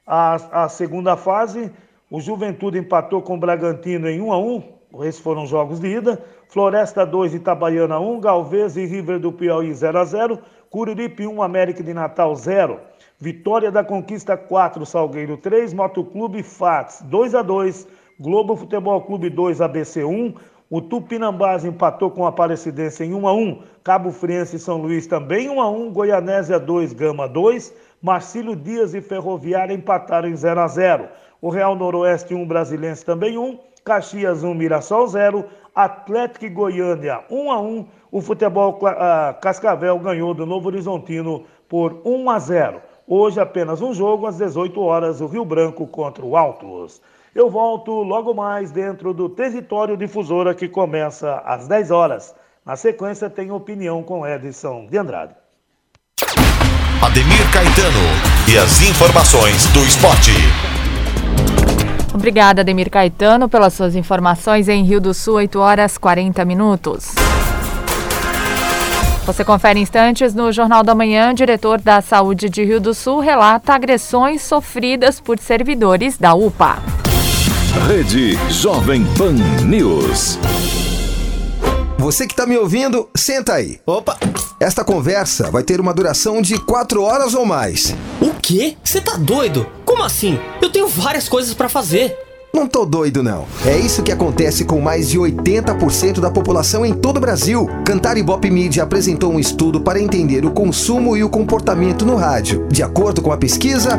a, a segunda fase, o Juventude empatou com o Bragantino em 1 a 1 esses foram jogos de ida. Floresta 2, Itabaiana 1, Galvez e River do Piauí 0 a 0, Curiripe 1, América de Natal 0. Vitória da Conquista 4, Salgueiro 3, Motoclube Fats 2 a 2, Globo Futebol Clube 2, ABC 1, o Tupinambás empatou com a Aparecidense em 1 a 1, Cabo Friense e São Luís também 1 a 1, Goianésia 2, Gama 2, Marcílio Dias e Ferroviária empataram em 0 a 0. O Real Noroeste 1, Brasilense também 1, Caxias 1, Mirassol 0, Atlético e Goiânia 1 a 1. O Futebol uh, Cascavel ganhou do Novo Horizontino por 1 a 0. Hoje apenas um jogo às 18 horas, o Rio Branco contra o Altos. Eu volto logo mais dentro do Território Difusora que começa às 10 horas. Na sequência tem opinião com Edson de Andrade. Ademir Caetano e as informações do esporte. Obrigada, Ademir Caetano, pelas suas informações em Rio do Sul, 8 horas 40 minutos. Você confere instantes no Jornal da Manhã. Diretor da Saúde de Rio do Sul relata agressões sofridas por servidores da UPA. Rede Jovem Pan News. Você que está me ouvindo, senta aí. Opa! Esta conversa vai ter uma duração de quatro horas ou mais. O quê? Você tá doido? Como assim? Eu tenho várias coisas para fazer. Não tô doido, não. É isso que acontece com mais de 80% da população em todo o Brasil. Cantar Ibope Media apresentou um estudo para entender o consumo e o comportamento no rádio. De acordo com a pesquisa,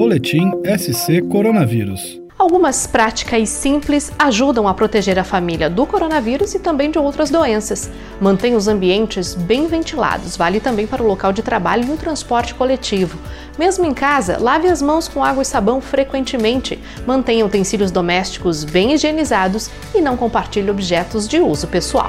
Boletim SC Coronavírus. Algumas práticas simples ajudam a proteger a família do coronavírus e também de outras doenças. Mantenha os ambientes bem ventilados, vale também para o local de trabalho e o transporte coletivo. Mesmo em casa, lave as mãos com água e sabão frequentemente. Mantenha utensílios domésticos bem higienizados e não compartilhe objetos de uso pessoal.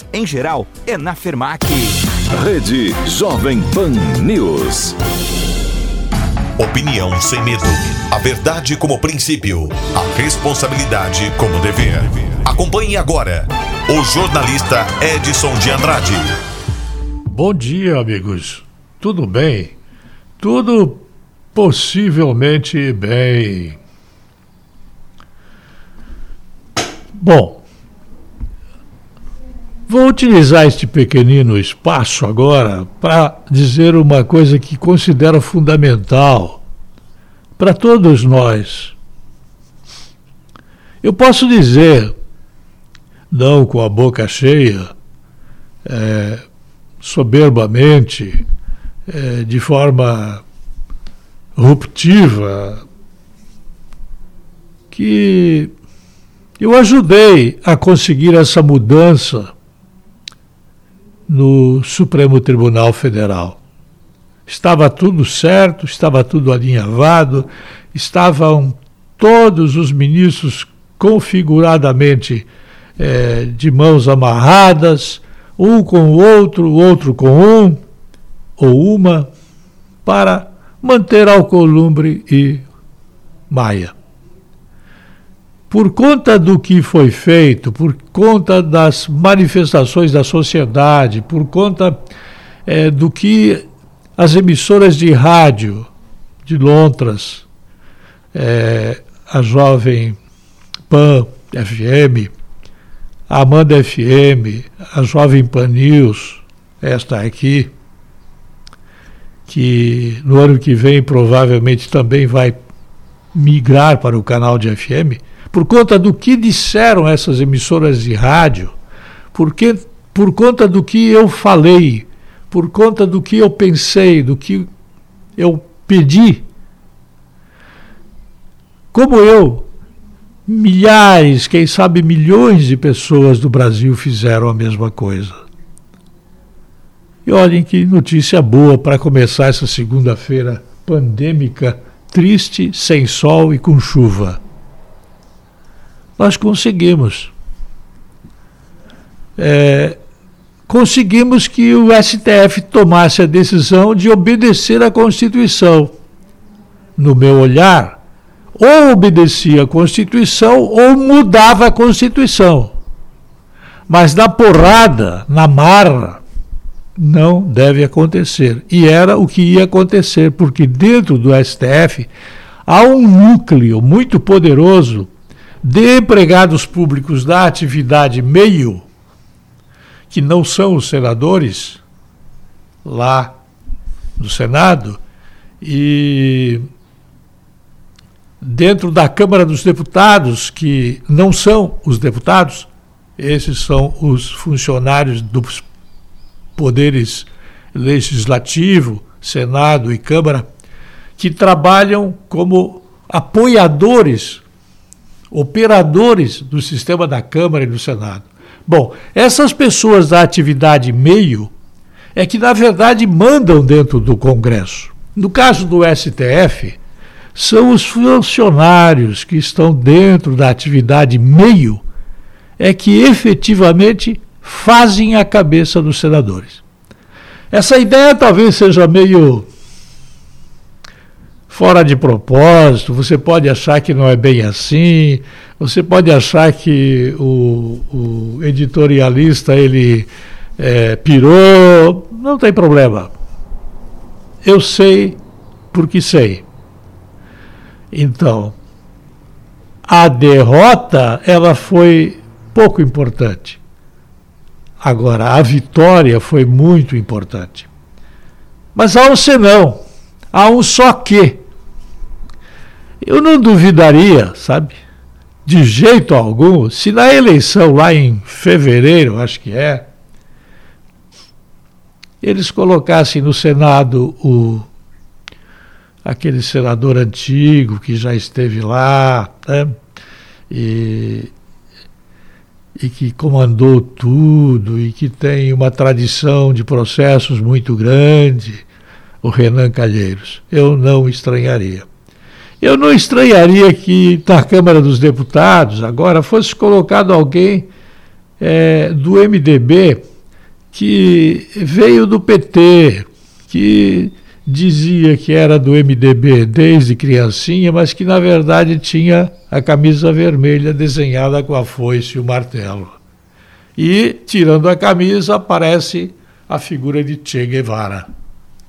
em geral é na Fermac. Rede Jovem Pan News. Opinião sem medo. A verdade como princípio. A responsabilidade como dever. Acompanhe agora o jornalista Edson de Andrade. Bom dia, amigos. Tudo bem? Tudo possivelmente bem. Bom, vou utilizar este pequenino espaço agora para dizer uma coisa que considero fundamental para todos nós. Eu posso dizer, não com a boca cheia, é, soberbamente, é, de forma ruptiva, que eu ajudei a conseguir essa mudança no Supremo Tribunal Federal. Estava tudo certo, estava tudo alinhavado, estavam todos os ministros configuradamente é, de mãos amarradas, um com o outro, o outro com um ou uma, para manter Alcolumbre e Maia. Por conta do que foi feito, por conta das manifestações da sociedade, por conta é, do que as emissoras de rádio de Lontras, é, a Jovem Pan FM, a Amanda FM, a Jovem Pan News, esta aqui, que no ano que vem provavelmente também vai migrar para o canal de FM, por conta do que disseram essas emissoras de rádio, porque, por conta do que eu falei, por conta do que eu pensei, do que eu pedi. Como eu, milhares, quem sabe milhões de pessoas do Brasil fizeram a mesma coisa. E olhem que notícia boa para começar essa segunda-feira pandêmica, triste, sem sol e com chuva. Nós conseguimos. É, conseguimos que o STF tomasse a decisão de obedecer à Constituição. No meu olhar, ou obedecia à Constituição ou mudava a Constituição. Mas na porrada, na marra, não deve acontecer. E era o que ia acontecer, porque dentro do STF há um núcleo muito poderoso de empregados públicos da atividade meio, que não são os senadores, lá no Senado, e dentro da Câmara dos Deputados, que não são os deputados, esses são os funcionários dos poderes legislativo, Senado e Câmara, que trabalham como apoiadores, operadores do sistema da Câmara e do Senado. Bom, essas pessoas da atividade meio é que, na verdade, mandam dentro do Congresso. No caso do STF, são os funcionários que estão dentro da atividade meio é que efetivamente fazem a cabeça dos senadores. Essa ideia talvez seja meio fora de propósito, você pode achar que não é bem assim, você pode achar que o, o editorialista ele é, pirou, não tem problema. Eu sei porque sei. Então, a derrota ela foi pouco importante. Agora, a vitória foi muito importante. Mas há um senão, há um só que. Eu não duvidaria, sabe, de jeito algum, se na eleição lá em fevereiro, acho que é, eles colocassem no Senado o aquele senador antigo que já esteve lá, né? E e que comandou tudo e que tem uma tradição de processos muito grande, o Renan Calheiros. Eu não estranharia. Eu não estranharia que na Câmara dos Deputados agora fosse colocado alguém é, do MDB que veio do PT, que dizia que era do MDB desde criancinha, mas que na verdade tinha a camisa vermelha desenhada com a foice e o martelo. E, tirando a camisa, aparece a figura de Che Guevara.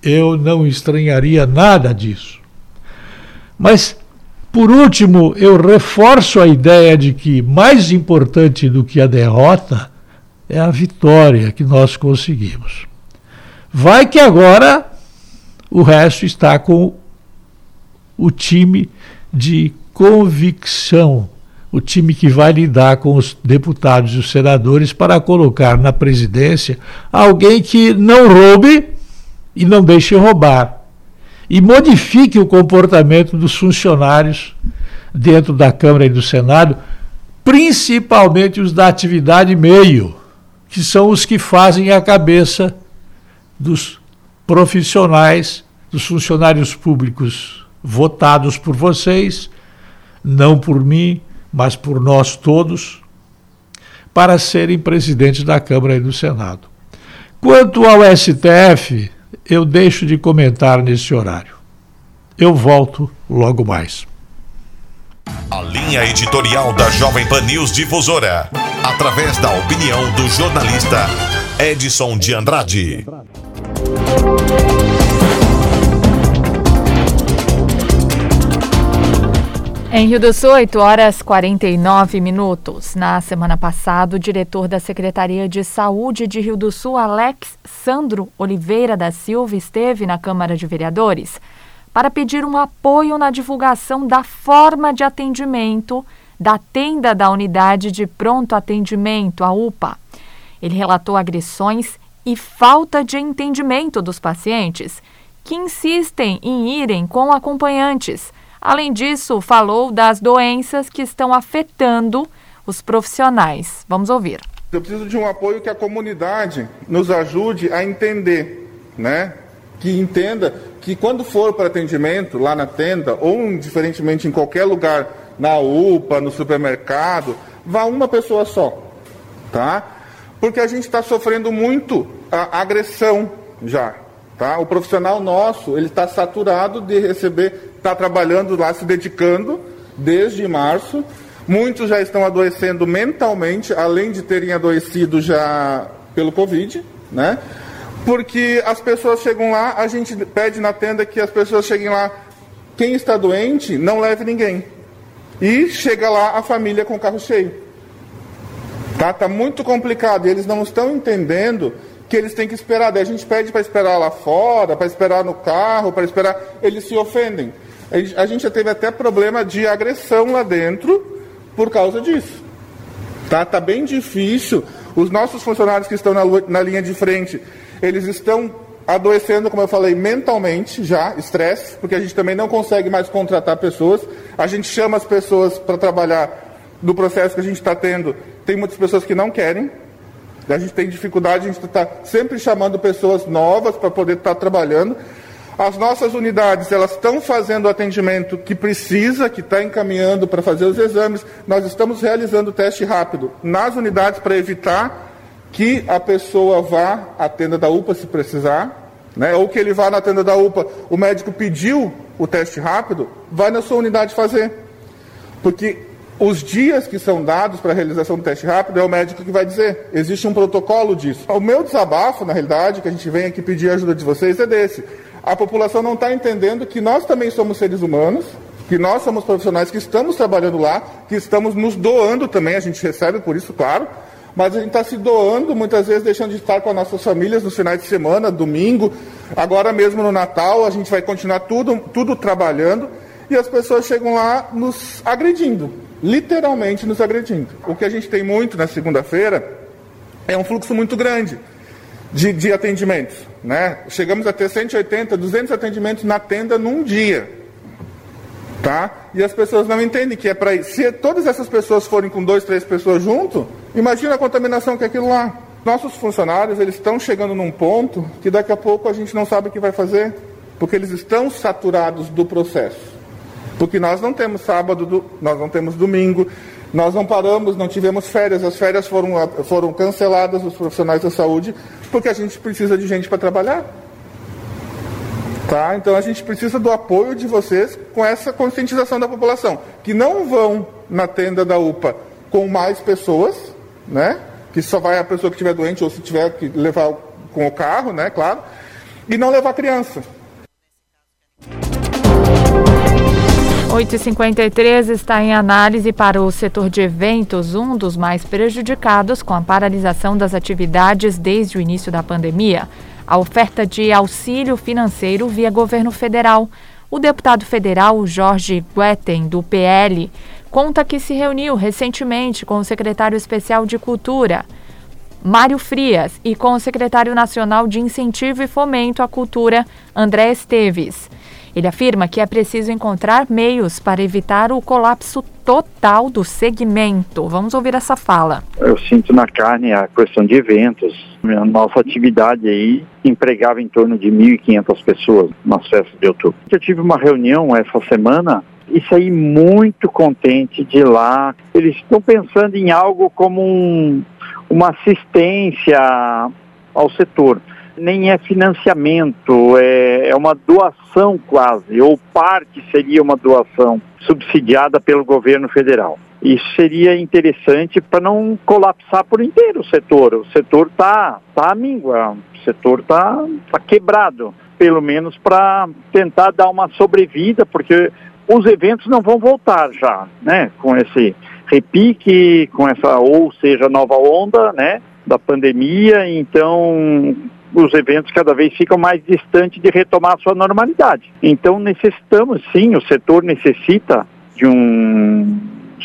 Eu não estranharia nada disso. Mas, por último, eu reforço a ideia de que mais importante do que a derrota é a vitória que nós conseguimos. Vai que agora o resto está com o time de convicção, o time que vai lidar com os deputados e os senadores para colocar na presidência alguém que não roube e não deixe roubar. E modifique o comportamento dos funcionários dentro da Câmara e do Senado, principalmente os da atividade meio, que são os que fazem a cabeça dos profissionais, dos funcionários públicos votados por vocês, não por mim, mas por nós todos, para serem presidentes da Câmara e do Senado. Quanto ao STF, eu deixo de comentar nesse horário. Eu volto logo mais. A linha editorial da Jovem Pan News Difusora, através da opinião do jornalista Edson de Andrade. Em Rio do Sul, 8 horas 49 minutos. Na semana passada, o diretor da Secretaria de Saúde de Rio do Sul, Alex Sandro Oliveira da Silva, esteve na Câmara de Vereadores para pedir um apoio na divulgação da forma de atendimento da tenda da Unidade de Pronto Atendimento, a UPA. Ele relatou agressões e falta de entendimento dos pacientes que insistem em irem com acompanhantes Além disso, falou das doenças que estão afetando os profissionais. Vamos ouvir. Eu preciso de um apoio que a comunidade nos ajude a entender, né? Que entenda que quando for para atendimento lá na tenda ou diferentemente em qualquer lugar, na UPA, no supermercado, vá uma pessoa só, tá? Porque a gente está sofrendo muito a agressão já, tá? O profissional nosso ele está saturado de receber está trabalhando lá, se dedicando desde março. Muitos já estão adoecendo mentalmente, além de terem adoecido já pelo Covid, né? Porque as pessoas chegam lá, a gente pede na tenda que as pessoas cheguem lá. Quem está doente, não leve ninguém. E chega lá a família com o carro cheio. Tá, tá muito complicado. Eles não estão entendendo que eles têm que esperar. Daí a gente pede para esperar lá fora, para esperar no carro, para esperar. Eles se ofendem. A gente já teve até problema de agressão lá dentro por causa disso. Tá, tá bem difícil. Os nossos funcionários que estão na, na linha de frente, eles estão adoecendo, como eu falei, mentalmente já, estresse, porque a gente também não consegue mais contratar pessoas. A gente chama as pessoas para trabalhar no processo que a gente está tendo. Tem muitas pessoas que não querem. A gente tem dificuldade, a gente está sempre chamando pessoas novas para poder estar tá trabalhando. As nossas unidades, elas estão fazendo o atendimento que precisa, que está encaminhando para fazer os exames. Nós estamos realizando o teste rápido nas unidades para evitar que a pessoa vá à tenda da UPA se precisar, né? ou que ele vá na tenda da UPA, o médico pediu o teste rápido, vai na sua unidade fazer. Porque os dias que são dados para a realização do teste rápido é o médico que vai dizer. Existe um protocolo disso. O meu desabafo, na realidade, que a gente vem aqui pedir a ajuda de vocês, é desse. A população não está entendendo que nós também somos seres humanos, que nós somos profissionais que estamos trabalhando lá, que estamos nos doando também, a gente recebe por isso, claro, mas a gente está se doando, muitas vezes deixando de estar com as nossas famílias nos finais de semana, domingo, agora mesmo no Natal, a gente vai continuar tudo, tudo trabalhando e as pessoas chegam lá nos agredindo, literalmente nos agredindo. O que a gente tem muito na segunda-feira é um fluxo muito grande de, de atendimentos. Né? Chegamos a ter 180, 200 atendimentos na tenda num dia. Tá? E as pessoas não entendem que é para ir. Se todas essas pessoas forem com dois, três pessoas junto, imagina a contaminação que é aquilo lá. Nossos funcionários eles estão chegando num ponto que daqui a pouco a gente não sabe o que vai fazer, porque eles estão saturados do processo. Porque nós não temos sábado, nós não temos domingo, nós não paramos, não tivemos férias, as férias foram, foram canceladas dos profissionais da saúde, porque a gente precisa de gente para trabalhar. Tá? Então a gente precisa do apoio de vocês com essa conscientização da população, que não vão na tenda da UPA com mais pessoas, né? Que só vai a pessoa que estiver doente ou se tiver que levar com o carro, né? Claro, e não levar criança. 8h53 está em análise para o setor de eventos, um dos mais prejudicados com a paralisação das atividades desde o início da pandemia a oferta de auxílio financeiro via governo federal. O deputado federal Jorge Guetem, do PL, conta que se reuniu recentemente com o secretário especial de Cultura, Mário Frias, e com o secretário nacional de Incentivo e Fomento à Cultura, André Esteves. Ele afirma que é preciso encontrar meios para evitar o colapso total do segmento. Vamos ouvir essa fala. Eu sinto na carne a questão de eventos. A nossa atividade aí empregava em torno de 1.500 pessoas nas festas de outubro. Eu tive uma reunião essa semana e saí muito contente de lá. Eles estão pensando em algo como um, uma assistência ao setor nem é financiamento, é, é uma doação quase, ou parte seria uma doação subsidiada pelo governo federal. Isso seria interessante para não colapsar por inteiro o setor. O setor está tá à míngua, o setor está tá quebrado, pelo menos para tentar dar uma sobrevida, porque os eventos não vão voltar já, né? Com esse repique, com essa, ou seja, nova onda, né? Da pandemia, então os eventos cada vez ficam mais distantes de retomar a sua normalidade. Então necessitamos, sim, o setor necessita de um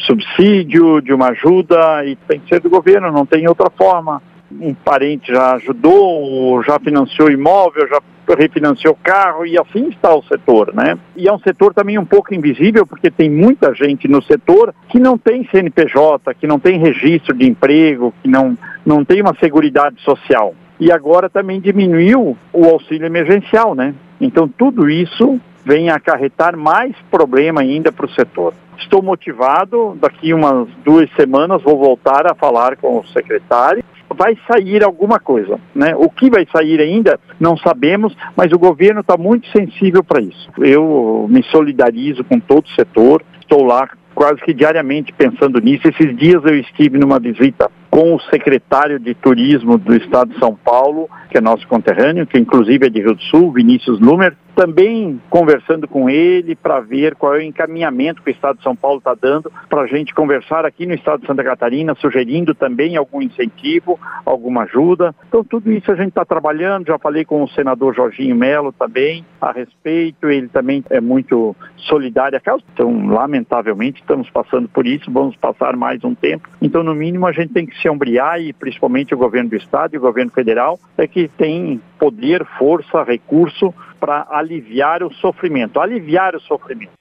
subsídio, de uma ajuda e tem que ser do governo, não tem outra forma. Um parente já ajudou, já financiou imóvel, já refinanciou carro e assim está o setor, né? E é um setor também um pouco invisível porque tem muita gente no setor que não tem CNPJ, que não tem registro de emprego, que não, não tem uma seguridade social e agora também diminuiu o auxílio emergencial, né? Então tudo isso vem acarretar mais problema ainda para o setor. Estou motivado, daqui umas duas semanas vou voltar a falar com o secretário. Vai sair alguma coisa, né? O que vai sair ainda não sabemos, mas o governo está muito sensível para isso. Eu me solidarizo com todo o setor, estou lá quase que diariamente pensando nisso. Esses dias eu estive numa visita com o secretário de Turismo do Estado de São Paulo, que é nosso conterrâneo, que inclusive é de Rio do Sul, Vinícius Lumer, também conversando com ele para ver qual é o encaminhamento que o Estado de São Paulo está dando para a gente conversar aqui no Estado de Santa Catarina, sugerindo também algum incentivo, alguma ajuda. Então, tudo isso a gente está trabalhando. Já falei com o senador Jorginho Melo também a respeito. Ele também é muito solidário. Então, lamentavelmente, estamos passando por isso. Vamos passar mais um tempo. Então, no mínimo, a gente tem que se ombrear e principalmente o governo do Estado e o governo federal é que tem poder, força, recurso para aliviar o sofrimento, aliviar o sofrimento.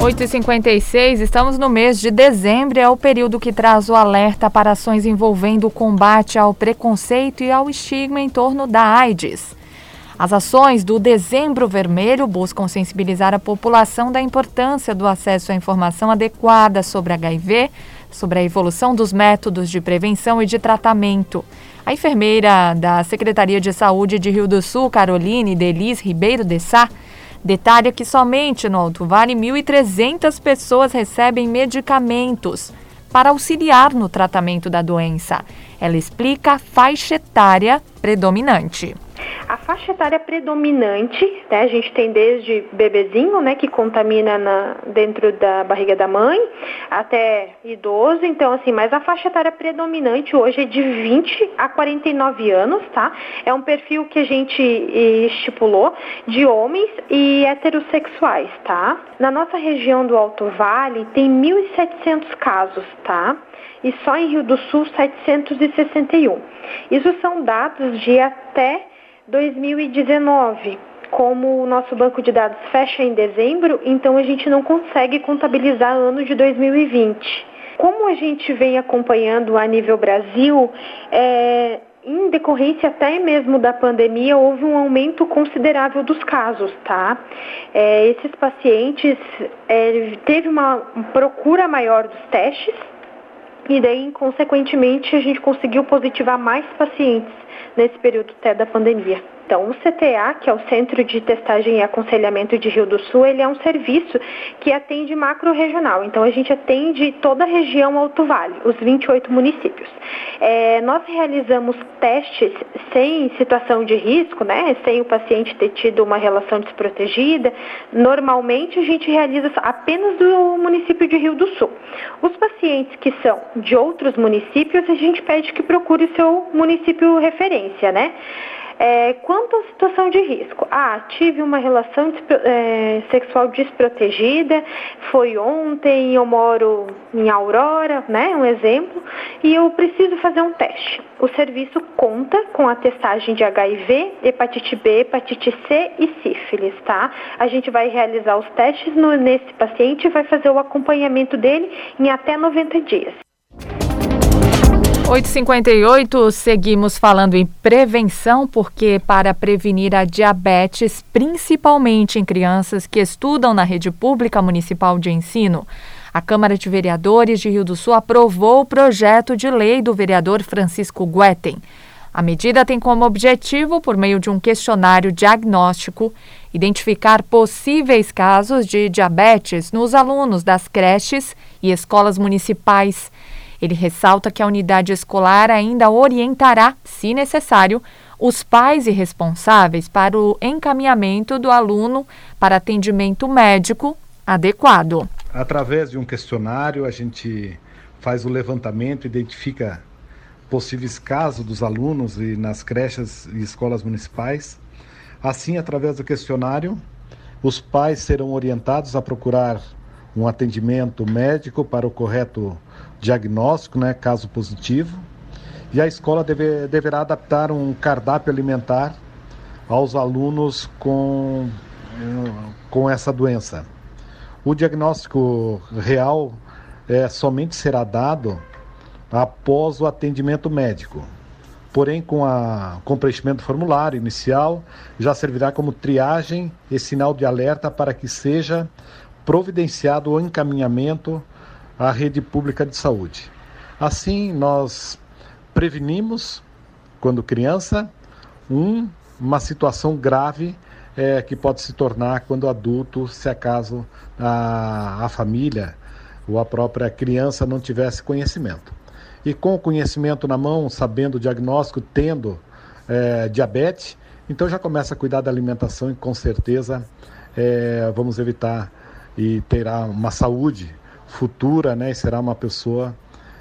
8h56, estamos no mês de dezembro, é o período que traz o alerta para ações envolvendo o combate ao preconceito e ao estigma em torno da AIDS. As ações do Dezembro Vermelho buscam sensibilizar a população da importância do acesso à informação adequada sobre HIV, sobre a evolução dos métodos de prevenção e de tratamento. A enfermeira da Secretaria de Saúde de Rio do Sul, Caroline Delis Ribeiro de Sá, detalha que somente no Alto Vale 1.300 pessoas recebem medicamentos para auxiliar no tratamento da doença. Ela explica a faixa etária predominante. A faixa etária predominante, né, a gente tem desde bebezinho, né, que contamina na, dentro da barriga da mãe, até idoso, então assim, mas a faixa etária predominante hoje é de 20 a 49 anos, tá? É um perfil que a gente estipulou de homens e heterossexuais, tá? Na nossa região do Alto Vale tem 1.700 casos, tá? E só em Rio do Sul 761. Isso são dados de até 2019. Como o nosso banco de dados fecha em dezembro, então a gente não consegue contabilizar ano de 2020. Como a gente vem acompanhando a nível Brasil, é, em decorrência até mesmo da pandemia, houve um aumento considerável dos casos, tá? É, esses pacientes é, teve uma procura maior dos testes e daí, consequentemente, a gente conseguiu positivar mais pacientes nesse período até da pandemia. Então, o CTA, que é o Centro de Testagem e Aconselhamento de Rio do Sul, ele é um serviço que atende macro-regional. Então, a gente atende toda a região Alto Vale, os 28 municípios. É, nós realizamos testes sem situação de risco, né, sem o paciente ter tido uma relação desprotegida. Normalmente, a gente realiza apenas do município de Rio do Sul. Os pacientes que são de outros municípios, a gente pede que procure o seu município referência, né? É, quanto à situação de risco, ah, tive uma relação é, sexual desprotegida, foi ontem, eu moro em Aurora, né, um exemplo, e eu preciso fazer um teste. O serviço conta com a testagem de HIV, hepatite B, hepatite C e sífilis, tá? A gente vai realizar os testes no, nesse paciente e vai fazer o acompanhamento dele em até 90 dias. 858, seguimos falando em prevenção, porque para prevenir a diabetes, principalmente em crianças que estudam na rede pública municipal de ensino, a Câmara de Vereadores de Rio do Sul aprovou o projeto de lei do vereador Francisco Guetem. A medida tem como objetivo, por meio de um questionário diagnóstico, identificar possíveis casos de diabetes nos alunos das creches e escolas municipais ele ressalta que a unidade escolar ainda orientará, se necessário, os pais e responsáveis para o encaminhamento do aluno para atendimento médico adequado. Através de um questionário, a gente faz o levantamento, identifica possíveis casos dos alunos e nas creches e escolas municipais. Assim, através do questionário, os pais serão orientados a procurar um atendimento médico para o correto diagnóstico, né, caso positivo, e a escola deve, deverá adaptar um cardápio alimentar aos alunos com, com essa doença. O diagnóstico real é, somente será dado após o atendimento médico. Porém, com, a, com o preenchimento do formulário inicial, já servirá como triagem e sinal de alerta para que seja providenciado o encaminhamento à rede pública de saúde. Assim, nós prevenimos, quando criança, um, uma situação grave é, que pode se tornar quando adulto, se acaso a, a família ou a própria criança não tivesse conhecimento. E com o conhecimento na mão, sabendo o diagnóstico, tendo é, diabetes, então já começa a cuidar da alimentação e com certeza é, vamos evitar e terá uma saúde futura, né? E será uma pessoa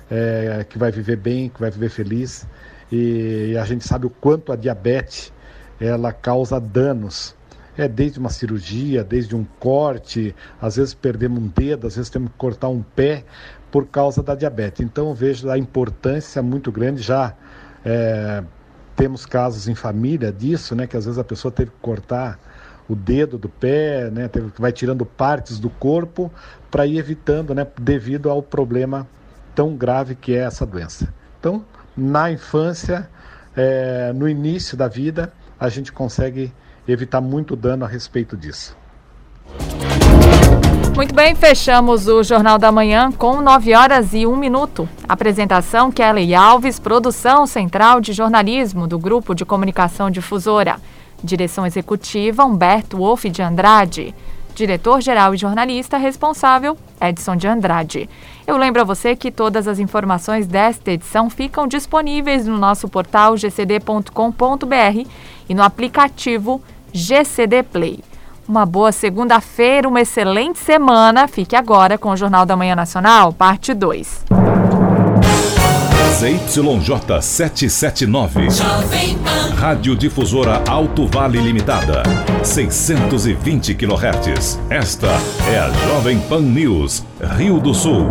é, que vai viver bem, que vai viver feliz. E, e a gente sabe o quanto a diabetes ela causa danos. É desde uma cirurgia, desde um corte, às vezes perdemos um dedo, às vezes temos que cortar um pé por causa da diabetes. Então vejo a importância muito grande já. É, temos casos em família disso, né? Que às vezes a pessoa teve que cortar o dedo do pé, né, vai tirando partes do corpo para ir evitando, né, devido ao problema tão grave que é essa doença. Então, na infância, é, no início da vida, a gente consegue evitar muito dano a respeito disso. Muito bem, fechamos o Jornal da Manhã com 9 horas e 1 minuto. Apresentação Kelly Alves, produção central de jornalismo do Grupo de Comunicação Difusora. Direção executiva Humberto Wolff de Andrade. Diretor-geral e jornalista responsável Edson de Andrade. Eu lembro a você que todas as informações desta edição ficam disponíveis no nosso portal gcd.com.br e no aplicativo GCD Play. Uma boa segunda-feira, uma excelente semana. Fique agora com o Jornal da Manhã Nacional, parte 2. ZYJ 779. Rádio Difusora Alto Vale Limitada. 620 kHz. Esta é a Jovem Pan News, Rio do Sul.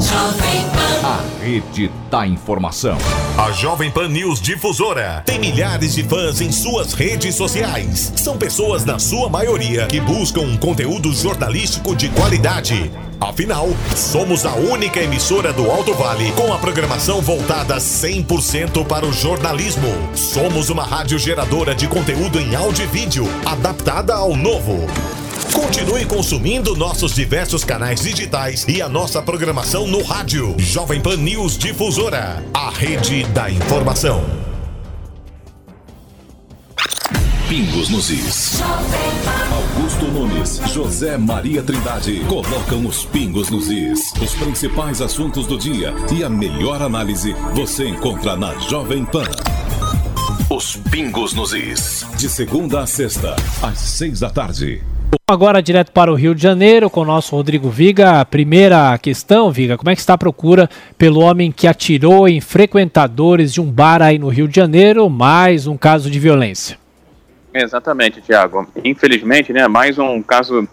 A rede da informação. A Jovem Pan News Difusora tem milhares de fãs em suas redes sociais. São pessoas, na sua maioria, que buscam um conteúdo jornalístico de qualidade. Afinal, somos a única emissora do Alto Vale com a programação voltada 100% para o jornalismo. Somos uma rádio geradora de conteúdo em áudio e vídeo, adaptada ao novo. Continue consumindo nossos diversos canais digitais e a nossa programação no rádio. Jovem Pan News Difusora, a rede da informação. Pingos nos is. Augusto Nunes, José Maria Trindade colocam os pingos nos is. Os principais assuntos do dia e a melhor análise você encontra na Jovem Pan. Os pingos nos is. De segunda a sexta, às seis da tarde. Agora direto para o Rio de Janeiro com o nosso Rodrigo Viga. Primeira questão, Viga, como é que está a procura pelo homem que atirou em frequentadores de um bar aí no Rio de Janeiro? Mais um caso de violência. Exatamente, Tiago. Infelizmente, né, mais um caso